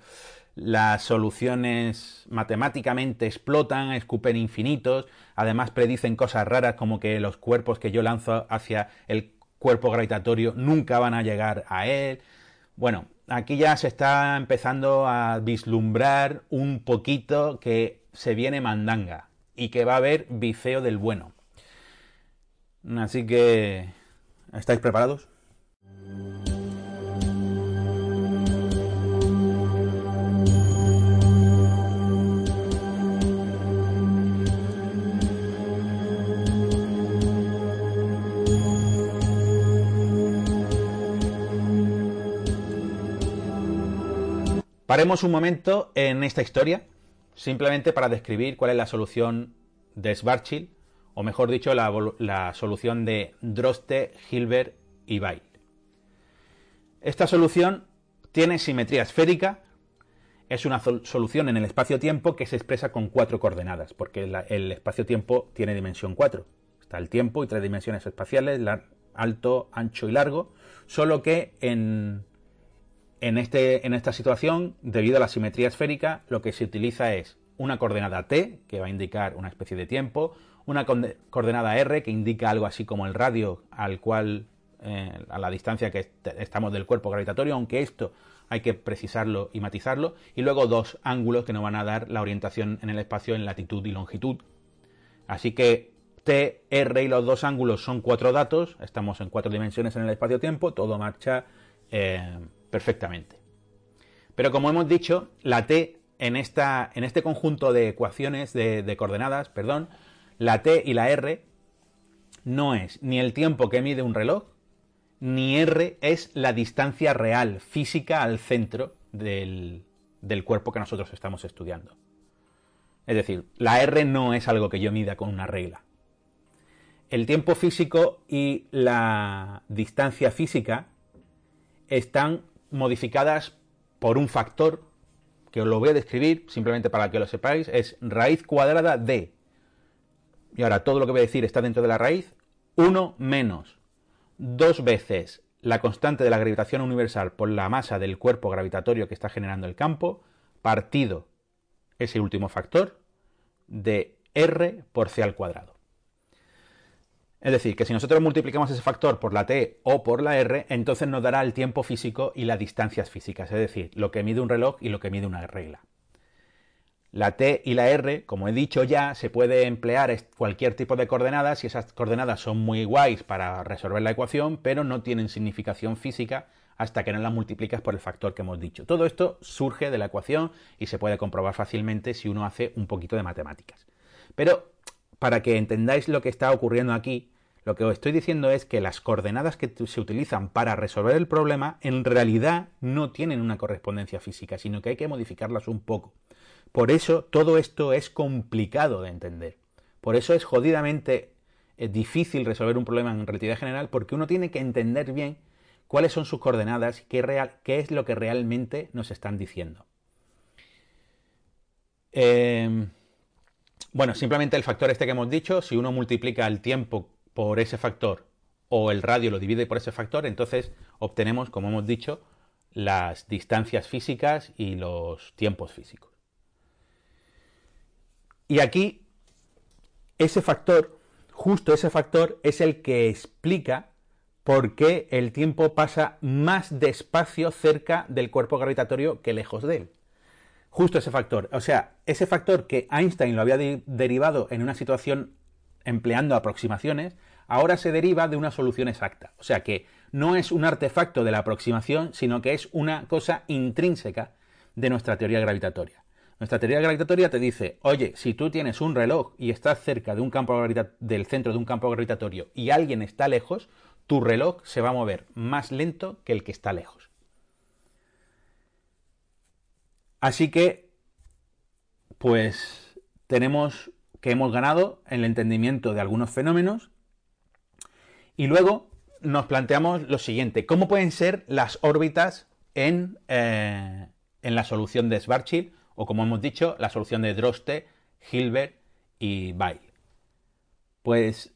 Speaker 1: las soluciones matemáticamente explotan, escupen infinitos, además predicen cosas raras como que los cuerpos que yo lanzo hacia el cuerpo gravitatorio nunca van a llegar a él. Bueno, aquí ya se está empezando a vislumbrar un poquito que se viene mandanga y que va a haber bifeo del bueno. Así que, ¿estáis preparados? Paremos un momento en esta historia, simplemente para describir cuál es la solución de Schwarzschild, o mejor dicho, la, solución de Droste, Hilbert y Weil. Esta solución tiene simetría esférica, es una solución en el espacio-tiempo que se expresa con cuatro coordenadas, porque el espacio-tiempo tiene dimensión 4. Está el tiempo y tres dimensiones espaciales, alto, ancho y largo, solo que en este, en esta situación, debido a la simetría esférica, lo que se utiliza es una coordenada t, que va a indicar una especie de tiempo, una coordenada r, que indica algo así como el radio al cual, eh, a la distancia que estamos del cuerpo gravitatorio, aunque esto hay que precisarlo y matizarlo, y luego dos ángulos que nos van a dar la orientación en el espacio en latitud y longitud. Así que T, R y los dos ángulos son cuatro datos, estamos en cuatro dimensiones en el espacio-tiempo, todo marcha eh, perfectamente. Pero como hemos dicho, la T en, esta, en este conjunto de ecuaciones, de, de coordenadas, perdón, la T y la R no es ni el tiempo que mide un reloj, ni R es la distancia real, física al centro del, del cuerpo que nosotros estamos estudiando. Es decir, la R no es algo que yo mida con una regla. El tiempo físico y la distancia física están modificadas por un factor que os lo voy a describir simplemente para que lo sepáis, es raíz cuadrada de, y ahora todo lo que voy a decir está dentro de la raíz, 1 menos dos veces la constante de la gravitación universal por la masa del cuerpo gravitatorio que está generando el campo, partido ese último factor de r por c al cuadrado. Es decir, que si nosotros multiplicamos ese factor por la t o por la r, entonces nos dará el tiempo físico y las distancias físicas, es decir, lo que mide un reloj y lo que mide una regla. La t y la r, como he dicho ya, se puede emplear cualquier tipo de coordenadas y esas coordenadas son muy guays para resolver la ecuación, pero no tienen significación física hasta que no las multiplicas por el factor que hemos dicho. Todo esto surge de la ecuación y se puede comprobar fácilmente si uno hace un poquito de matemáticas. Pero para que entendáis lo que está ocurriendo aquí, lo que os estoy diciendo es que las coordenadas que se utilizan para resolver el problema en realidad no tienen una correspondencia física, sino que hay que modificarlas un poco. Por eso todo esto es complicado de entender. Por eso es jodidamente eh, difícil resolver un problema en relatividad general porque uno tiene que entender bien cuáles son sus coordenadas y qué, real, qué es lo que realmente nos están diciendo. Eh, bueno, simplemente el factor este que hemos dicho, si uno multiplica el tiempo por ese factor o el radio lo divide por ese factor, entonces obtenemos, como hemos dicho, las distancias físicas y los tiempos físicos. Y aquí, ese factor, justo ese factor, es el que explica por qué el tiempo pasa más despacio cerca del cuerpo gravitatorio que lejos de él. Justo ese factor. O sea, ese factor que Einstein lo había derivado en una situación empleando aproximaciones, ahora se deriva de una solución exacta. O sea que no es un artefacto de la aproximación, sino que es una cosa intrínseca de nuestra teoría gravitatoria. Nuestra teoría gravitatoria te dice, oye, si tú tienes un reloj y estás cerca de un campo del centro de un campo gravitatorio y alguien está lejos, tu reloj se va a mover más lento que el que está lejos. Así que, pues tenemos que hemos ganado en el entendimiento de algunos fenómenos. Y luego nos planteamos lo siguiente, ¿cómo pueden ser las órbitas en, eh, en la solución de Schwarzschild o como hemos dicho, la solución de Droste, Hilbert y Weil? Pues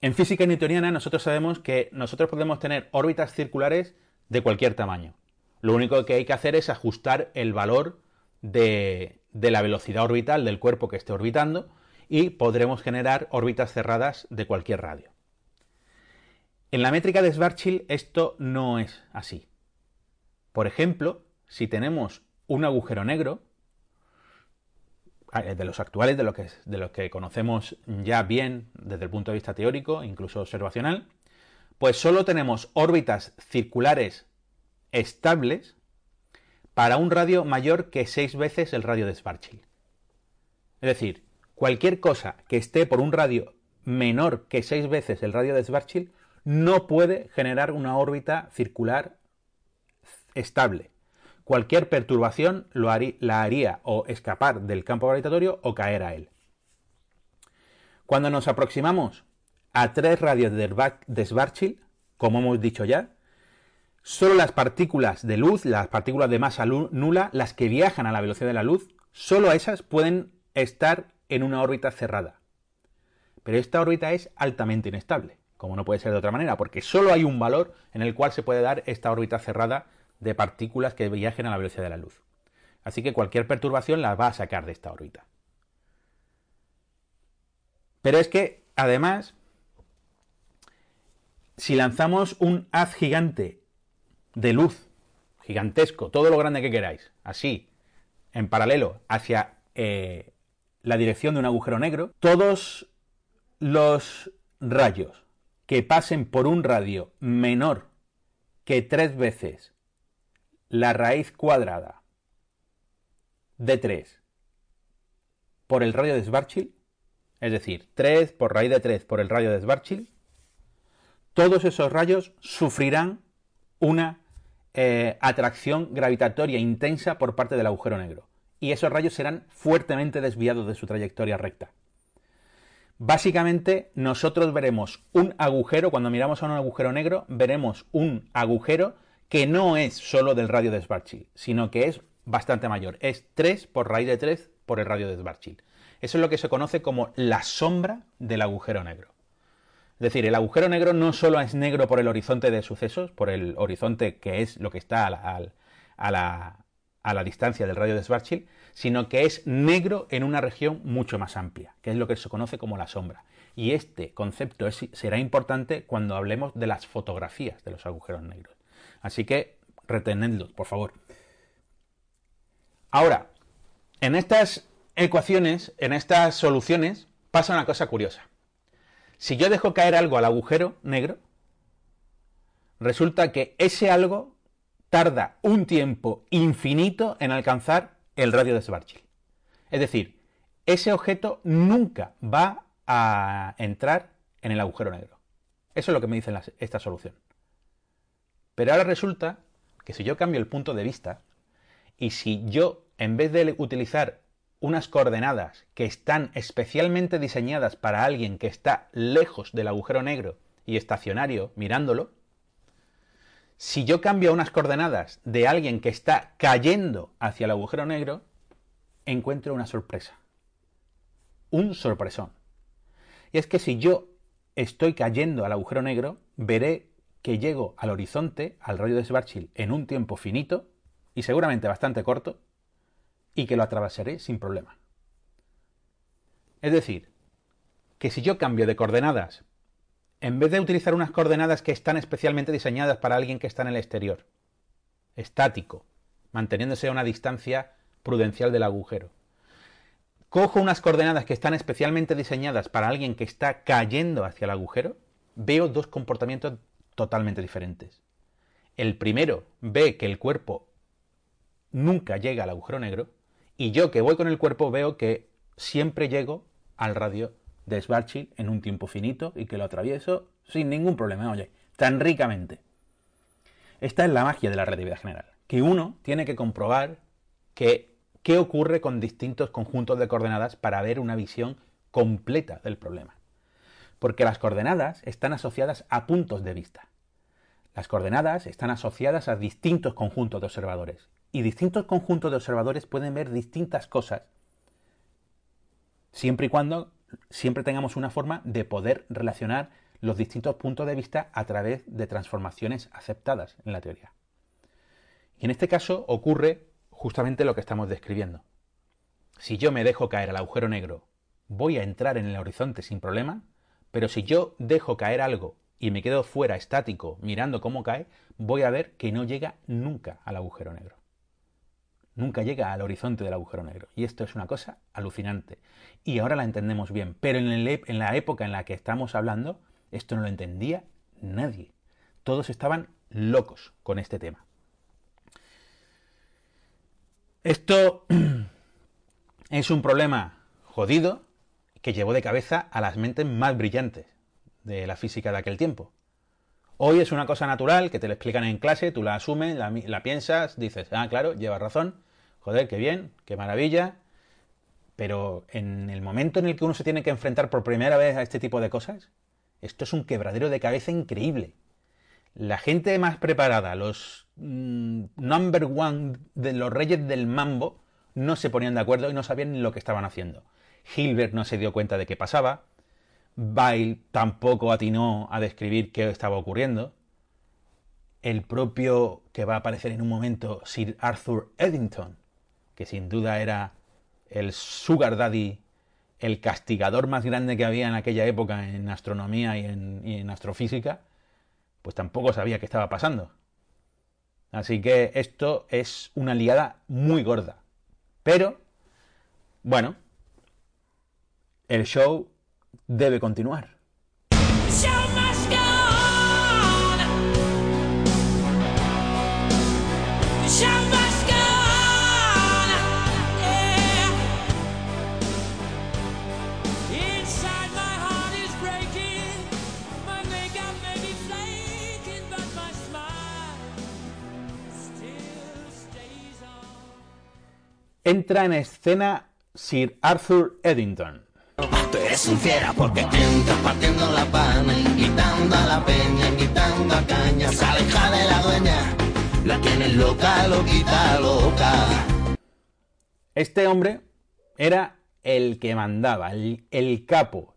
Speaker 1: en física newtoniana nosotros sabemos que nosotros podemos tener órbitas circulares de cualquier tamaño. Lo único que hay que hacer es ajustar el valor de, de la velocidad orbital del cuerpo que esté orbitando y podremos generar órbitas cerradas de cualquier radio. En la métrica de Schwarzschild esto no es así. Por ejemplo, si tenemos un agujero negro, de los actuales, de los que, de que conocemos ya bien desde el punto de vista teórico, incluso observacional, pues solo tenemos órbitas circulares estables para un radio mayor que seis veces el radio de Schwarzschild. Es decir, cualquier cosa que esté por un radio menor que seis veces el radio de Schwarzschild no puede generar una órbita circular estable. Cualquier perturbación la haría o escapar del campo gravitatorio o caer a él. Cuando nos aproximamos a tres radios de Schwarzschild, como hemos dicho ya, solo las partículas de luz, las partículas de masa nula, las que viajan a la velocidad de la luz, solo esas pueden estar en una órbita cerrada. Pero esta órbita es altamente inestable, como no puede ser de otra manera, porque solo hay un valor en el cual se puede dar esta órbita cerrada de partículas que viajen a la velocidad de la luz. Así que cualquier perturbación la va a sacar de esta órbita. Pero es que, además, si lanzamos un haz gigante de luz, gigantesco, todo lo grande que queráis, así, en paralelo, hacia eh, la dirección de un agujero negro, todos los rayos que pasen por un radio menor que tres veces la raíz cuadrada de 3 por el radio de Schwarzschild, es decir, 3 por raíz de 3 por el radio de Schwarzschild, todos esos rayos sufrirán una eh, atracción gravitatoria intensa por parte del agujero negro. Y esos rayos serán fuertemente desviados de su trayectoria recta. Básicamente, nosotros veremos un agujero, cuando miramos a un agujero negro, veremos un agujero que no es solo del radio de Schwarzschild, sino que es bastante mayor. Es 3 por raíz de 3 por el radio de Schwarzschild. Eso es lo que se conoce como la sombra del agujero negro. Es decir, el agujero negro no solo es negro por el horizonte de sucesos, por el horizonte que es lo que está a la, distancia del radio de Schwarzschild, sino que es negro en una región mucho más amplia, que es lo que se conoce como la sombra. Y este concepto será importante cuando hablemos de las fotografías de los agujeros negros. Así que retenedlo, por favor. Ahora, en estas ecuaciones, en estas soluciones, pasa una cosa curiosa. Si yo dejo caer algo al agujero negro, resulta que ese algo tarda un tiempo infinito en alcanzar el radio de Schwarzschild. Es decir, ese objeto nunca va a entrar en el agujero negro. Eso es lo que me dice esta solución. Pero ahora resulta que si yo cambio el punto de vista y si yo, en vez de utilizar unas coordenadas que están especialmente diseñadas para alguien que está lejos del agujero negro y estacionario mirándolo, si yo cambio unas coordenadas de alguien que está cayendo hacia el agujero negro, encuentro una sorpresa. Un sorpresón. Y es que si yo estoy cayendo al agujero negro, veré que llego al horizonte, al radio de Schwarzschild, en un tiempo finito, y seguramente bastante corto, y que lo atravesaré sin problema. Es decir, que si yo cambio de coordenadas, en vez de utilizar unas coordenadas que están especialmente diseñadas para alguien que está en el exterior, estático, manteniéndose a una distancia prudencial del agujero, cojo unas coordenadas que están especialmente diseñadas para alguien que está cayendo hacia el agujero, veo dos comportamientos totalmente diferentes. El primero ve que el cuerpo nunca llega al agujero negro y yo que voy con el cuerpo veo que siempre llego al radio de Schwarzschild en un tiempo finito y que lo atravieso sin ningún problema, oye, tan ricamente. Esta es la magia de la relatividad general, que uno tiene que comprobar que, qué ocurre con distintos conjuntos de coordenadas para ver una visión completa del problema. Porque las coordenadas están asociadas a puntos de vista. Las coordenadas están asociadas a distintos conjuntos de observadores y distintos conjuntos de observadores pueden ver distintas cosas, siempre y cuando siempre tengamos una forma de poder relacionar los distintos puntos de vista a través de transformaciones aceptadas en la teoría. Y en este caso ocurre justamente lo que estamos describiendo. Si yo me dejo caer al agujero negro, voy a entrar en el horizonte sin problema, pero si yo dejo caer algo y me quedo fuera estático mirando cómo cae, voy a ver que no llega nunca al agujero negro nunca llega al horizonte del agujero negro. Y esto es una cosa alucinante. Y ahora la entendemos bien. Pero en, en, la época en la que estamos hablando, esto no lo entendía nadie. Todos estaban locos con este tema. Esto es un problema jodido que llevó de cabeza a las mentes más brillantes de la física de aquel tiempo. Hoy es una cosa natural que te lo explican en clase, tú la asumes, la, piensas, dices, ah, claro, llevas razón, joder, qué bien, qué maravilla. Pero en el momento en el que uno se tiene que enfrentar por primera vez a este tipo de cosas, esto es un quebradero de cabeza increíble. La gente más preparada, los mm, number one de los reyes del mambo, no se ponían de acuerdo y no sabían lo que estaban haciendo. Hilbert no se dio cuenta de qué pasaba. Bail tampoco atinó a describir qué estaba ocurriendo. El propio que va a aparecer en un momento, Sir Arthur Eddington, que sin duda era el sugar daddy, el castigador más grande que había en aquella época en astronomía y en, astrofísica, pues tampoco sabía qué estaba pasando. Así que esto es una liada muy gorda. Pero, bueno, el show debe continuar. Entra en escena Sir Arthur Eddington.
Speaker 2: Eres un fiera porque entras partiendo la pana, invitando a la peña, invitando a caña, sale de la dueña, la tienes loca, loquita, loca.
Speaker 1: Este hombre era el que mandaba, el, capo,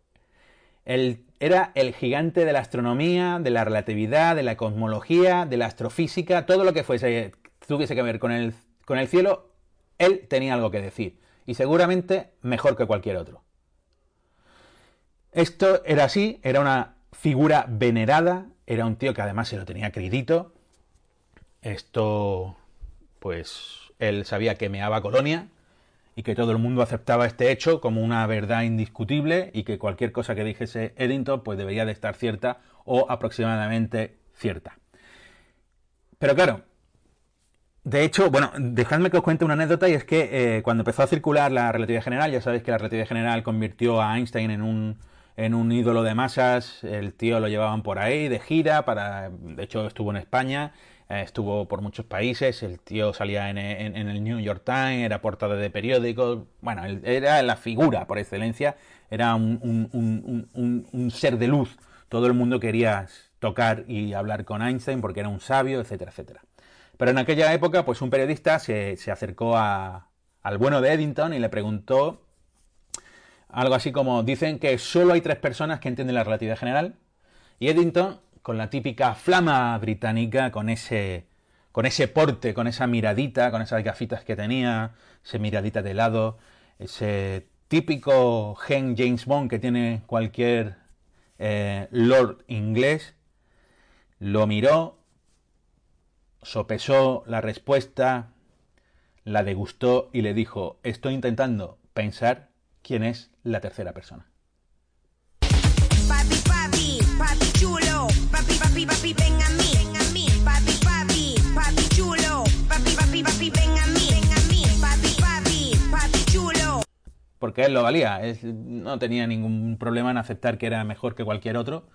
Speaker 1: el, era el gigante de la astronomía, de la relatividad, de la cosmología, de la astrofísica, todo lo que fuese, tuviese que ver con el cielo, él tenía algo que decir. Y seguramente mejor que cualquier otro. Esto era así, era una figura venerada, era un tío que además se lo tenía crédito. Esto, pues, él sabía que meaba colonia y que todo el mundo aceptaba este hecho como una verdad indiscutible y que cualquier cosa que dijese Eddington, pues debería de estar cierta o aproximadamente cierta. Pero claro, de hecho, bueno, dejadme que os cuente una anécdota y es que eh, cuando empezó a circular la relatividad general, ya sabéis que la relatividad general convirtió a Einstein en un, en un ídolo de masas, el tío lo llevaban por ahí de gira, para, de hecho estuvo en España, eh, estuvo por muchos países, el tío salía en, el New York Times, era portada de periódicos, bueno, era la figura por excelencia, era un, ser de luz, todo el mundo quería tocar y hablar con Einstein porque era un sabio, etcétera, etcétera. Pero en aquella época, pues un periodista se, acercó al bueno de Eddington y le preguntó algo así como, dicen que solo hay tres personas que entienden la relatividad general. Y Eddington, con la típica flama británica, con ese, con ese porte, con esa miradita, con esas gafitas que tenía, esa miradita de lado, ese típico gen James Bond que tiene cualquier eh, lord inglés, lo miró, sopesó la respuesta, la degustó y le dijo, estoy intentando pensar quién es la tercera persona. Porque él lo valía, no tenía ningún problema en aceptar que era mejor que cualquier otro.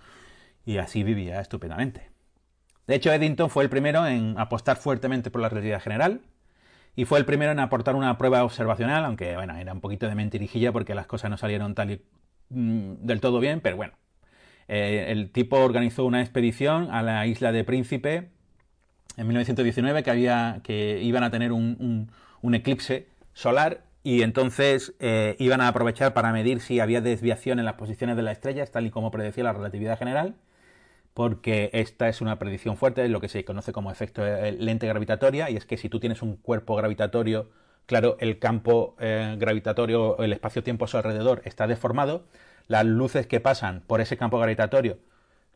Speaker 1: Y así vivía estupendamente. De hecho, Eddington fue el primero en apostar fuertemente por la relatividad general y fue el primero en aportar una prueba observacional, aunque bueno, era un poquito de mentirijilla porque las cosas no salieron tal y, mm, del todo bien, pero bueno. Eh, el tipo organizó una expedición a la isla de Príncipe en 1919 que, había, que iban a tener un, eclipse solar y entonces eh, iban a aprovechar para medir si había desviación en las posiciones de las estrellas, tal y como predecía la relatividad general porque esta es una predicción fuerte, lo que se conoce como efecto lente gravitatoria, y es que si tú tienes un cuerpo gravitatorio, claro, el campo eh, gravitatorio, el espacio-tiempo a su alrededor está deformado, las luces que pasan por ese campo gravitatorio,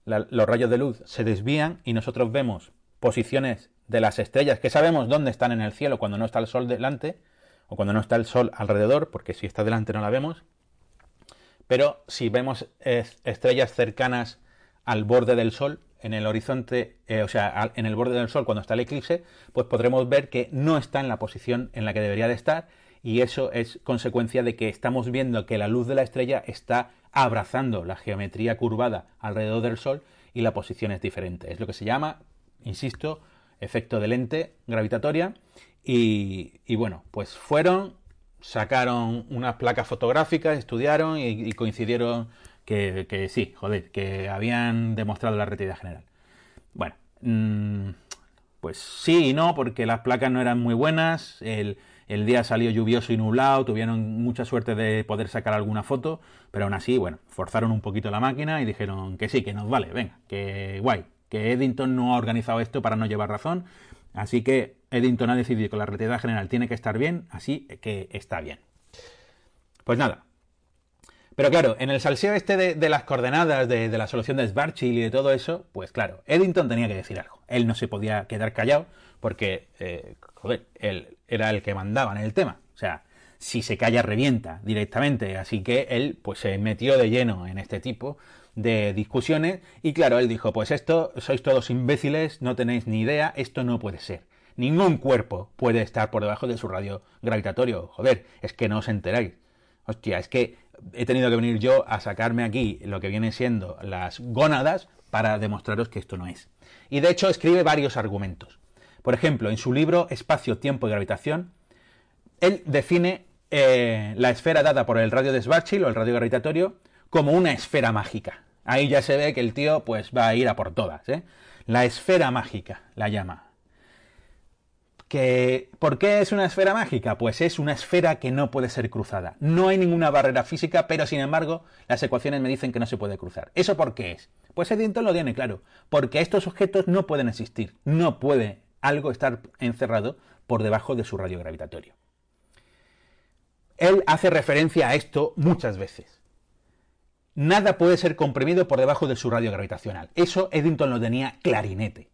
Speaker 1: los rayos de luz se desvían y nosotros vemos posiciones de las estrellas que sabemos dónde están en el cielo cuando no está el sol delante o cuando no está el sol alrededor, porque si está delante no la vemos. Pero si vemos estrellas cercanas al borde del Sol, en el horizonte, eh, o sea, en el borde del Sol cuando está el eclipse, pues podremos ver que no está en la posición en la que debería de estar y eso es consecuencia de que estamos viendo que la luz de la estrella está abrazando la geometría curvada alrededor del Sol y la posición es diferente. Es lo que se llama, insisto, efecto de lente gravitatoria y, bueno, pues fueron, sacaron unas placas fotográficas, estudiaron y coincidieron que, sí, joder, que habían demostrado la relatividad general. Bueno, mm, pues sí y no, porque las placas no eran muy buenas, el, día salió lluvioso y nublado, tuvieron mucha suerte de poder sacar alguna foto, pero aún así, bueno, forzaron un poquito la máquina y dijeron que sí, que nos vale, venga, que guay, que Eddington no ha organizado esto para no llevar razón, así que Eddington ha decidido que la relatividad general tiene que estar bien, así que está bien. Pues nada, pero claro, en el salseo este de, las coordenadas, de, la solución de Schwarzschild y de todo eso, pues claro, Eddington tenía que decir algo. Él no se podía quedar callado porque, eh, joder, él era el que mandaba en el tema. O sea, si se calla revienta directamente. Así que él pues se metió de lleno en este tipo de discusiones y claro, él dijo, pues esto sois todos imbéciles, no tenéis ni idea, esto no puede ser. Ningún cuerpo puede estar por debajo de su radio gravitatorio. Joder, es que no os enteráis. Hostia, es que he tenido que venir yo a sacarme aquí lo que viene siendo las gónadas para demostraros que esto no es. Y de hecho escribe varios argumentos. Por ejemplo, en su libro Espacio, Tiempo y Gravitación, él define eh, la esfera dada por el radio de Schwarzschild o el radio gravitatorio como una esfera mágica. Ahí ya se ve que el tío pues va a ir a por todas. ¿eh? La esfera mágica la llama. Que, ¿Por qué es una esfera mágica? Pues es una esfera que no puede ser cruzada. No hay ninguna barrera física, pero sin embargo las ecuaciones me dicen que no se puede cruzar. ¿Eso por qué es? Pues Eddington lo tiene claro. Porque estos objetos no pueden existir. No puede algo estar encerrado por debajo de su radio gravitatorio. Él hace referencia a esto muchas veces. Nada puede ser comprimido por debajo de su radio gravitacional. Eso Eddington lo tenía clarinete.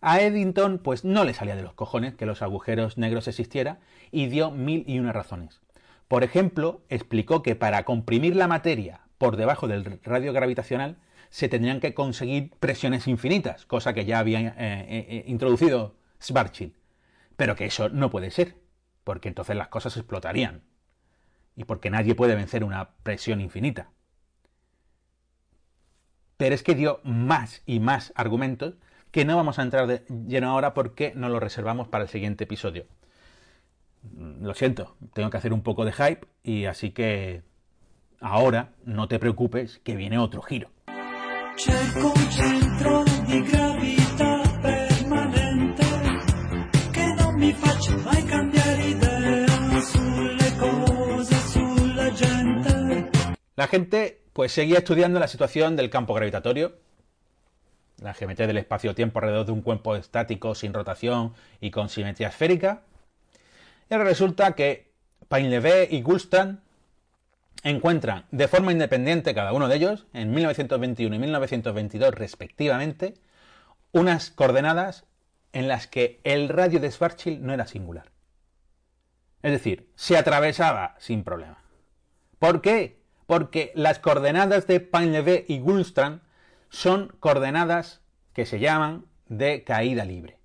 Speaker 1: A Eddington pues no le salía de los cojones que los agujeros negros existieran y dio mil y una razones. Por ejemplo, explicó que para comprimir la materia por debajo del radio gravitacional se tendrían que conseguir presiones infinitas, cosa que ya había eh, eh, eh, introducido Schwarzschild. Pero que eso no puede ser, porque entonces las cosas explotarían. Y porque nadie puede vencer una presión infinita. Pero es que dio más y más argumentos que no vamos a entrar de lleno ahora porque nos lo reservamos para el siguiente episodio. Mm, lo siento, tengo que hacer un poco de hype y así que ahora no te preocupes que viene otro giro. La gente pues seguía estudiando la situación del campo gravitatorio, la geometría del espacio-tiempo alrededor de un cuerpo estático sin rotación y con simetría esférica. Y ahora resulta que Painlevé y Goulstan encuentran de forma independiente cada uno de ellos, en 1921 y 1922 respectivamente, unas coordenadas en las que el radio de Schwarzschild no era singular. Es decir, se atravesaba sin problema. ¿Por qué? porque las coordenadas de Painlevé y Gullstrand son coordenadas que se llaman de caída libre.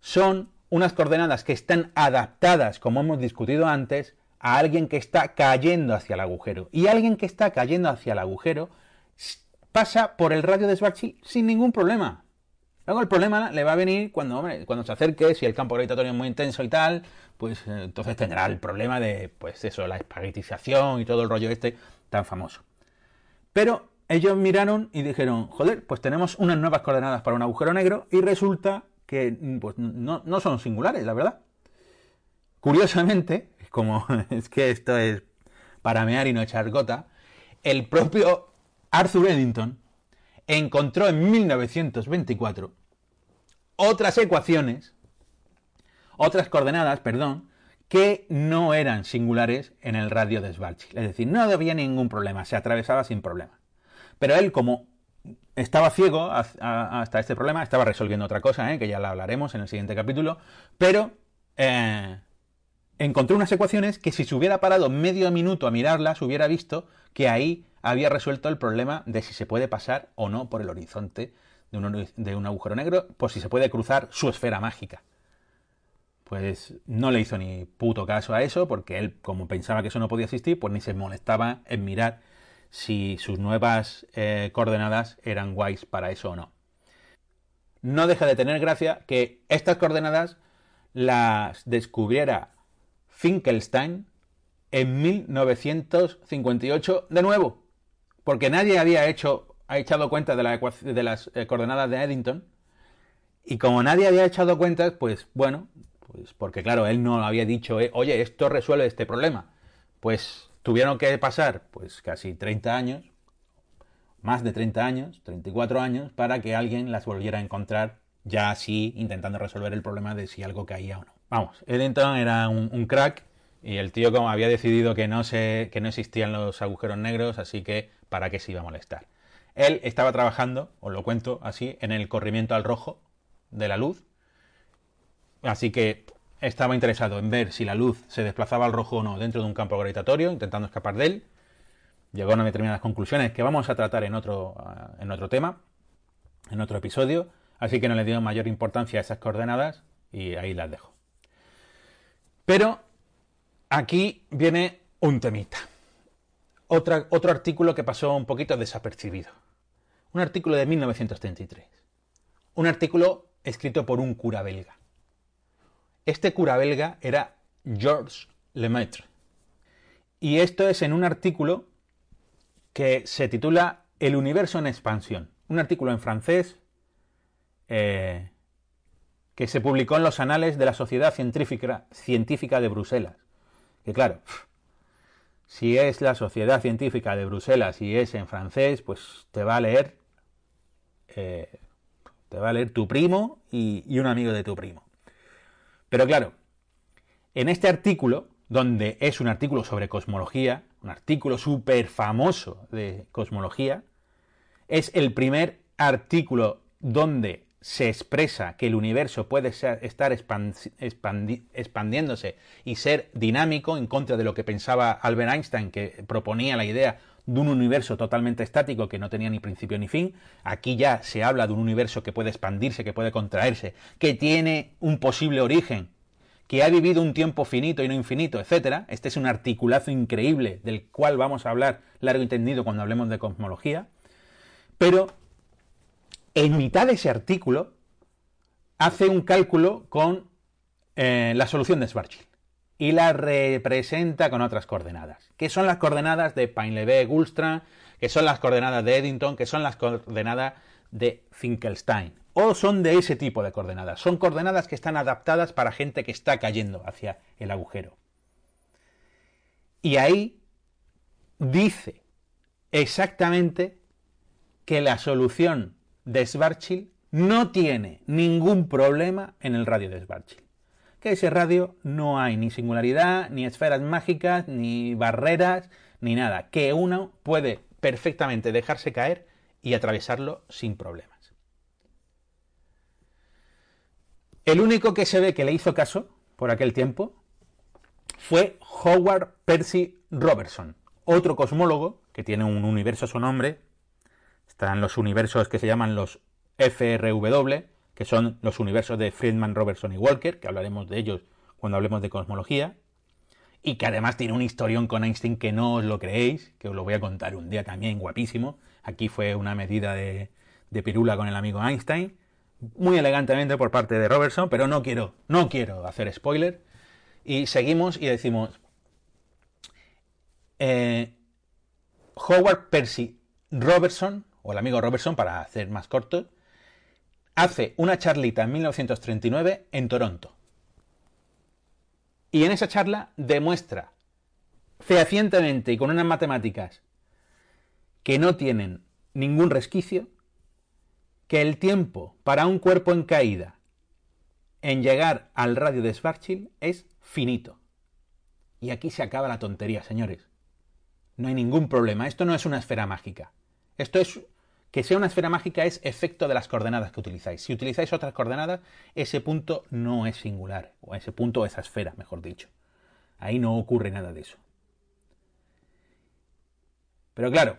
Speaker 1: Son unas coordenadas que están adaptadas, como hemos discutido antes, a alguien que está cayendo hacia el agujero. Y alguien que está cayendo hacia el agujero pasa por el radio de Schwarzschild sin ningún problema. Luego el problema le va a venir cuando, cuando se acerque, si el campo gravitatorio es muy intenso y tal, pues eh, entonces tendrá el problema de, pues eso, la espaguetización y todo el rollo este tan famoso. Pero ellos miraron y dijeron, joder, pues tenemos unas nuevas coordenadas para un agujero negro y resulta que mm, pues, no, no son singulares, la verdad. Curiosamente, como es que esto es para mear y no echar gota, el propio Arthur Eddington encontró en 1924 otras ecuaciones, otras coordenadas, perdón, que no eran singulares en el radio de Schwarzschild. Es decir, no había ningún problema, se atravesaba sin problema. Pero él, como estaba ciego hasta este problema, estaba resolviendo otra cosa, ¿eh? que ya la hablaremos en el siguiente capítulo, pero eh, encontró unas ecuaciones que si se hubiera parado medio minuto a mirarlas, hubiera visto que ahí había resuelto el problema de si se puede pasar o no por el horizonte de un, de un agujero negro, por si se puede cruzar su esfera mágica. Pues no le hizo ni puto caso a eso, porque él, como pensaba que eso no podía existir, pues ni se molestaba en mirar si sus nuevas eh, coordenadas eran guays para eso o no. No deja de tener gracia que estas coordenadas las descubriera Finkelstein en 1958 de nuevo porque nadie había hecho, ha echado cuenta de, las eh, coordenadas de Eddington, y como nadie había echado cuentas, pues bueno, pues porque claro, él no había dicho, eh, oye, esto resuelve este problema. Pues tuvieron que pasar pues casi 30 años, más de 30 años, 34 años, para que alguien las volviera a encontrar ya así, intentando resolver el problema de si algo caía o no. Vamos, Eddington era un, crack y el tío como había decidido que no, se, que no existían los agujeros negros, así que ¿para qué se iba a molestar? Él estaba trabajando, os lo cuento así, en el corrimiento al rojo de la luz. Así que estaba interesado en ver si la luz se desplazaba al rojo o no dentro de un campo gravitatorio, intentando escapar de él. Llegó a unas determinadas conclusiones que vamos a tratar en otro, ah, en otro tema, en otro episodio, así que no le dio mayor importancia a esas coordenadas y ahí las dejo. Pero aquí viene un temita. Otro artículo que pasó un poquito desapercibido. Un artículo de 1933. Un artículo escrito por un cura belga. Este cura belga era Georges Lemaitre. Y esto es en un artículo que se titula El universo en expansión. Un artículo en francés eh, que se publicó en los anales de la Sociedad Científica, de Bruselas. Que claro, si es la Sociedad Científica de Bruselas y es en francés, pues te va a leer, eh, te va a leer tu primo y un amigo de tu primo. Pero claro, en este artículo, donde es un artículo sobre cosmología, un artículo súper famoso de cosmología, es el primer artículo donde se expresa que el universo puede estar expandiéndose y ser dinámico en contra de lo que pensaba Albert Einstein, que proponía la idea de un universo totalmente estático que no tenía ni principio ni fin. Aquí ya se habla de un universo que puede expandirse, que puede contraerse, que tiene un posible origen, que ha vivido un tiempo finito y no infinito, etcétera. Este es un articulazo increíble del cual vamos a hablar largo y tendido cuando hablemos de cosmología. Pero en mitad de ese artículo hace un cálculo con eh, la solución de Schwarzschild y la representa con otras coordenadas, que son las coordenadas de Painlevé-Gulström, que son las coordenadas de Eddington, que son las coordenadas de Finkelstein, o son de ese tipo de coordenadas. Son coordenadas que están adaptadas para gente que está cayendo hacia el agujero. Y ahí dice exactamente que la solución de Schwarzschild no tiene ningún problema en el radio de Schwarzschild. Que ese radio no hay ni singularidad, ni esferas mágicas, ni barreras, ni nada. Que uno puede perfectamente dejarse caer y atravesarlo sin problemas. El único que se ve que le hizo caso por aquel tiempo fue Howard Percy Robertson, otro cosmólogo que tiene un universo a su nombre, están los universos que se llaman los FRW, que son los universos de Friedman, Robertson y Walker, que hablaremos de ellos cuando hablemos de cosmología, y que además tiene un historión con Einstein que no os lo creéis, que os lo voy a contar un día también guapísimo. Aquí fue una medida de, pirula con el amigo Einstein, muy elegantemente por parte de Robertson, pero no quiero, no quiero hacer spoiler. Y seguimos y decimos, eh, Howard Percy Robertson o el amigo Robertson, para hacer más corto, hace una charlita en 1939 en Toronto. Y en esa charla demuestra fehacientemente y con unas matemáticas que no tienen ningún resquicio, que el tiempo para un cuerpo en caída en llegar al radio de Schwarzschild es finito. Y aquí se acaba la tontería, señores. No hay ningún problema. Esto no es una esfera mágica. Esto es que sea una esfera mágica es efecto de las coordenadas que utilizáis. Si utilizáis otras coordenadas, ese punto no es singular, o ese punto, esa esfera, mejor dicho. Ahí no ocurre nada de eso. Pero claro,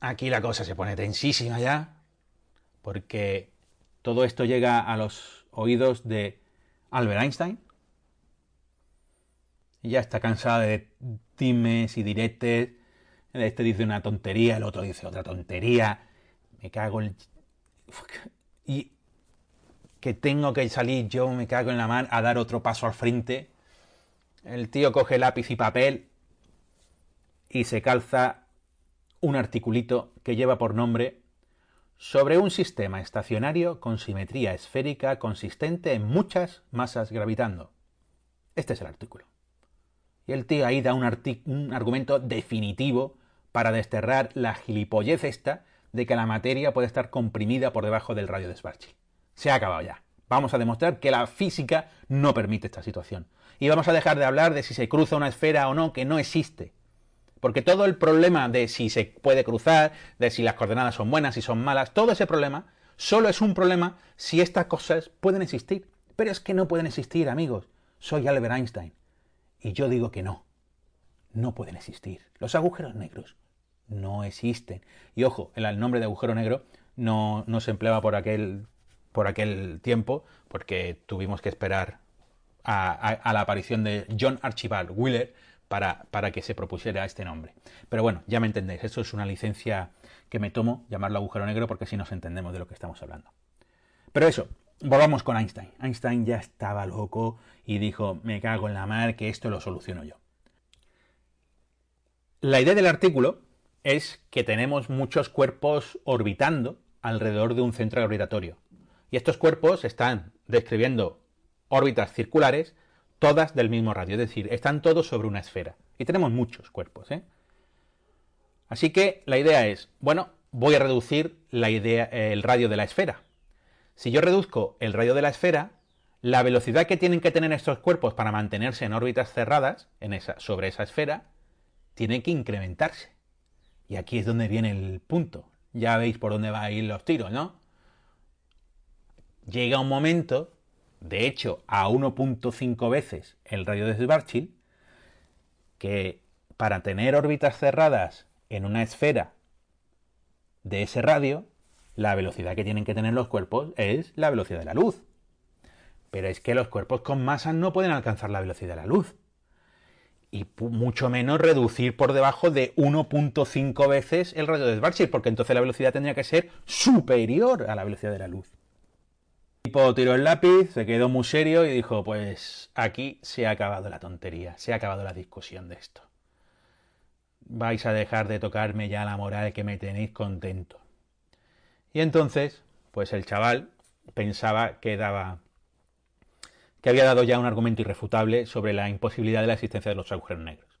Speaker 1: aquí la cosa se pone tensísima ya, porque todo esto llega a los oídos de Albert Einstein. Y ya está cansada de times y diretes este dice una tontería, el otro dice otra tontería. Me cago en... Y que tengo que salir yo, me cago en la mano, a dar otro paso al frente. El tío coge lápiz y papel y se calza un articulito que lleva por nombre sobre un sistema estacionario con simetría esférica consistente en muchas masas gravitando. Este es el artículo. Y el tío ahí da un argumento definitivo para desterrar la gilipollez esta de que la materia puede estar comprimida por debajo del radio de Schwarzschild. Se ha acabado ya. Vamos a demostrar que la física no permite esta situación. Y vamos a dejar de hablar de si se cruza una esfera o no, que no existe. Porque todo el problema de si se puede cruzar, de si las coordenadas son buenas, y son malas, todo ese problema solo es un problema si estas cosas pueden existir. Pero es que no pueden existir, amigos. Soy Albert Einstein. Y yo digo que no. No pueden existir. Los agujeros negros no existen. Y ojo, el nombre de agujero negro no, no se empleaba por aquel, por aquel tiempo, porque tuvimos que esperar a, la aparición de John Archibald Wheeler para, para, que se propusiera este nombre. Pero bueno, ya me entendéis, eso es una licencia que me tomo, llamarlo agujero negro, porque así nos entendemos de lo que estamos hablando. Pero eso, volvamos con Einstein. Einstein ya estaba loco y dijo, me cago en la mar, que esto lo soluciono yo. La idea del artículo es que tenemos muchos cuerpos orbitando alrededor de un centro gravitatorio. Y estos cuerpos están describiendo órbitas circulares, todas del mismo radio, es decir, están todos sobre una esfera. Y tenemos muchos cuerpos. ¿eh? Así que la idea es, bueno, voy a reducir la idea, el radio de la esfera. Si yo reduzco el radio de la esfera, la velocidad que tienen que tener estos cuerpos para mantenerse en órbitas cerradas en esa, sobre esa esfera tiene que incrementarse. Y aquí es donde viene el punto. Ya veis por dónde va a ir los tiros, ¿no? Llega un momento, de hecho, a 1.5 veces el radio de Schwarzschild, que para tener órbitas cerradas en una esfera de ese radio, la velocidad que tienen que tener los cuerpos es la velocidad de la luz. Pero es que los cuerpos con masa no pueden alcanzar la velocidad de la luz y mucho menos reducir por debajo de 1.5 veces el radio de Schwarzschild, porque entonces la velocidad tendría que ser superior a la velocidad de la luz. El tipo tiró el lápiz, se quedó muy serio y dijo, pues aquí se ha acabado la tontería, se ha acabado la discusión de esto. Vais a dejar de tocarme ya la moral que me tenéis contento. Y entonces, pues el chaval pensaba que daba que había dado ya un argumento irrefutable sobre la imposibilidad de la existencia de los agujeros negros.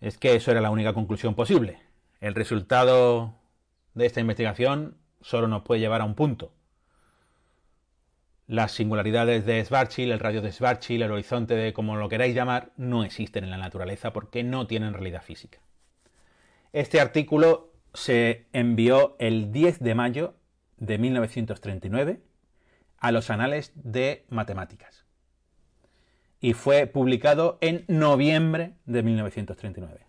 Speaker 1: Es que eso era la única conclusión posible. El resultado de esta investigación solo nos puede llevar a un punto. Las singularidades de Schwarzschild, el radio de Schwarzschild, el horizonte de como lo queráis llamar, no existen en la naturaleza porque no tienen realidad física. Este artículo se envió el 10 de mayo de 1939 a los anales de matemáticas. Y fue publicado en noviembre de 1939.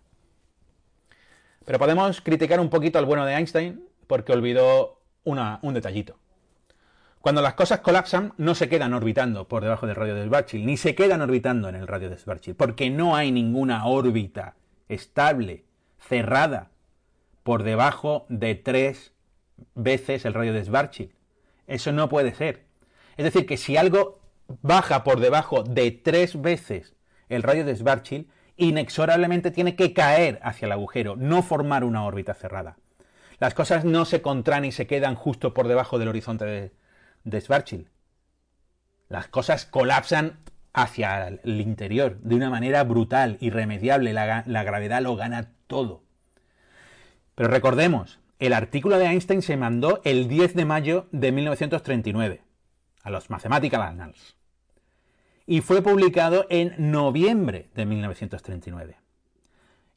Speaker 1: Pero podemos criticar un poquito al bueno de Einstein porque olvidó un detallito. Cuando las cosas colapsan, no se quedan orbitando por debajo del radio de Schwarzschild, ni se quedan orbitando en el radio de Schwarzschild, porque no hay ninguna órbita estable, cerrada, por debajo de tres veces el radio de Schwarzschild. Eso no puede ser. Es decir, que si algo baja por debajo de tres veces el radio de Schwarzschild, inexorablemente tiene que caer hacia el agujero, no formar una órbita cerrada. Las cosas no se contraen y se quedan justo por debajo del horizonte de, de Schwarzschild. Las cosas colapsan hacia el interior de una manera brutal, irremediable. La, la gravedad lo gana todo. Pero recordemos, el artículo de Einstein se mandó el 10 de mayo de 1939 a los Mathematical Annals. Y fue publicado en noviembre de 1939.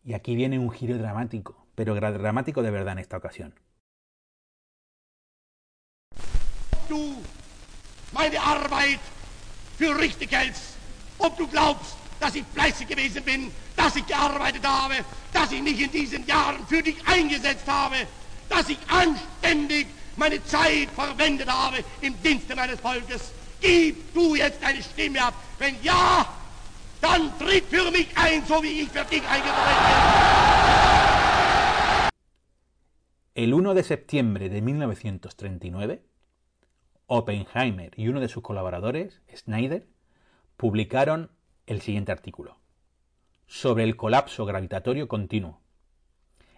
Speaker 1: Y aquí viene un giro dramático, pero dramático de verdad en esta ocasión.
Speaker 3: Du meine Arbeit für richtig hältst, ob du glaubst, dass ich fleißig gewesen bin, dass ich gearbeitet habe, dass ich mich in diesen Jahren für dich eingesetzt habe, dass ich anständig meine Zeit verwendet habe im Dienste meines Volkes. Gib du jetzt deine Stimme ab. Wenn ja, dann tritt für mich ein, so wie ich für dich eingetreten
Speaker 1: El 1 de septiembre de 1939, Oppenheimer y uno de sus colaboradores, Schneider, publicaron el siguiente artículo sobre el colapso gravitatorio continuo.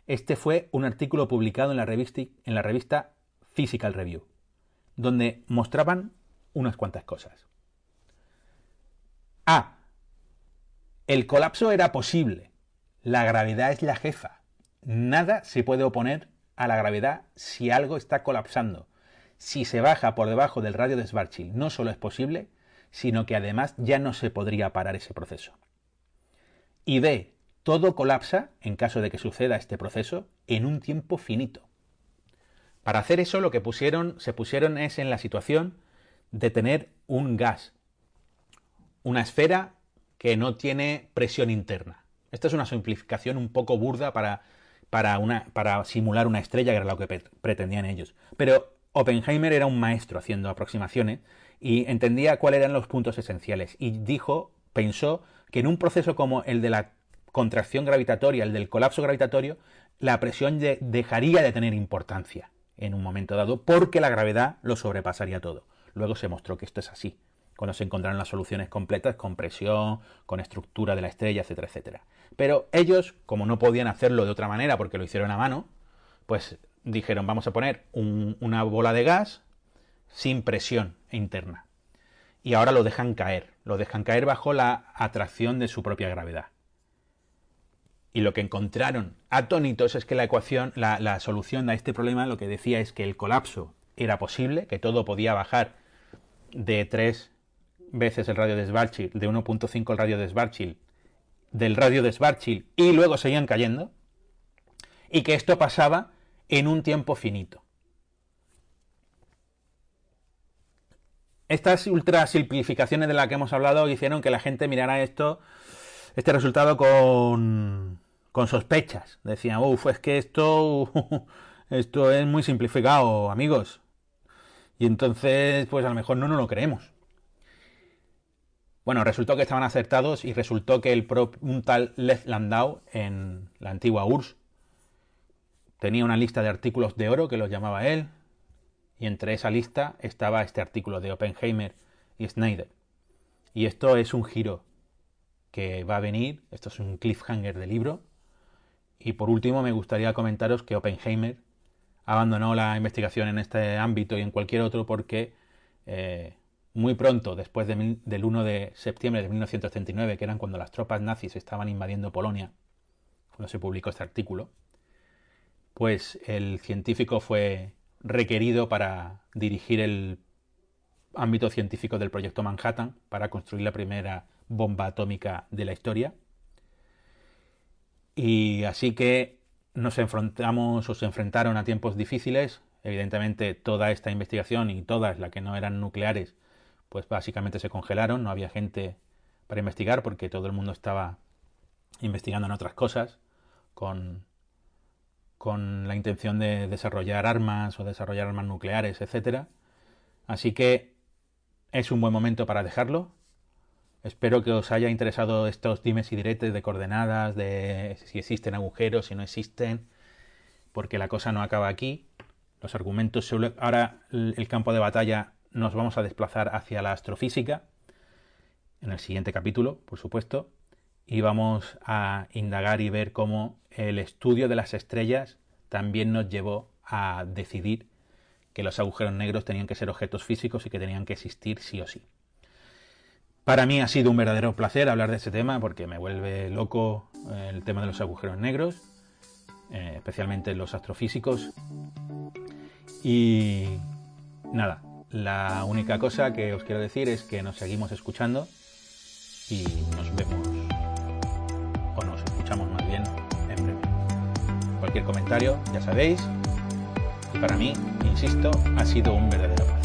Speaker 1: Este fue un artículo publicado en la revista, en la revista Physical Review, donde mostraban unas cuantas cosas. A. El colapso era posible. La gravedad es la jefa. Nada se puede oponer a la gravedad si algo está colapsando. Si se baja por debajo del radio de Schwarzschild, no solo es posible, sino que además ya no se podría parar ese proceso. Y B. Todo colapsa, en caso de que suceda este proceso, en un tiempo finito. Para hacer eso lo que pusieron, se pusieron es en la situación de tener un gas, una esfera que no tiene presión interna. Esta es una simplificación un poco burda para, para, una, para simular una estrella, que era lo que pretendían ellos. Pero Oppenheimer era un maestro haciendo aproximaciones y entendía cuáles eran los puntos esenciales y dijo, pensó que en un proceso como el de la contracción gravitatoria, el del colapso gravitatorio, la presión dejaría de tener importancia en un momento dado porque la gravedad lo sobrepasaría todo. Luego se mostró que esto es así, cuando se encontraron las soluciones completas con presión, con estructura de la estrella, etcétera, etcétera. Pero ellos, como no podían hacerlo de otra manera porque lo hicieron a mano, pues dijeron vamos a poner una bola de gas sin presión interna. Y ahora lo dejan caer, lo dejan caer bajo la atracción de su propia gravedad. Y lo que encontraron atónitos es que la ecuación, la, solución a este problema lo que decía es que el colapso era posible, que todo podía bajar de 3 veces el radio de Schwarzschild, de 1.5 el radio de Schwarzschild, del radio de Schwarzschild y luego seguían cayendo, y que esto pasaba en un tiempo finito. Estas ultra simplificaciones de las que hemos hablado hicieron que la gente mirara esto, este resultado con, con sospechas. Decían, uff, es que esto, esto es muy simplificado, amigos. Y entonces, pues a lo mejor no nos lo creemos. Bueno, resultó que estaban acertados y resultó que el un tal Landau en la antigua URSS tenía una lista de artículos de oro que los llamaba él, y entre esa lista estaba este artículo de Oppenheimer y Snyder. Y esto es un giro que va a venir, esto es un cliffhanger de libro. Y por último me gustaría comentaros que Oppenheimer abandonó la investigación en este ámbito y en cualquier otro porque eh, muy pronto, después del 1 de septiembre de 1939, que eran cuando las tropas nazis estaban invadiendo Polonia, cuando se publicó este artículo, pues el científico fue requerido para dirigir el ámbito científico del proyecto Manhattan para construir la primera bomba atómica de la historia. Y así que nos enfrentamos o se enfrentaron a tiempos difíciles. Evidentemente toda esta investigación y todas las que no eran nucleares, pues básicamente se congelaron, no había gente para investigar porque todo el mundo estaba investigando en otras cosas, con con la intención de desarrollar armas o desarrollar armas nucleares, etcétera. Así que es un buen momento para dejarlo. Espero que os haya interesado estos dimes y diretes de coordenadas, de si existen agujeros, si no existen, porque la cosa no acaba aquí. Los argumentos ahora el campo de batalla nos vamos a desplazar hacia la astrofísica en el siguiente capítulo, por supuesto, y vamos a indagar y ver cómo el estudio de las estrellas también nos llevó a decidir que los agujeros negros tenían que ser objetos físicos y que tenían que existir sí o sí. Para mí ha sido un verdadero placer hablar de este tema porque me vuelve loco eh, el tema de los agujeros negros, eh, especialmente los astrofísicos. Y nada, la única cosa que os quiero decir es que nos seguimos escuchando y nos vemos escuchamos más bien en breve. Cualquier comentario, ya sabéis. Y para mí, insisto, ha sido un verdadero placer.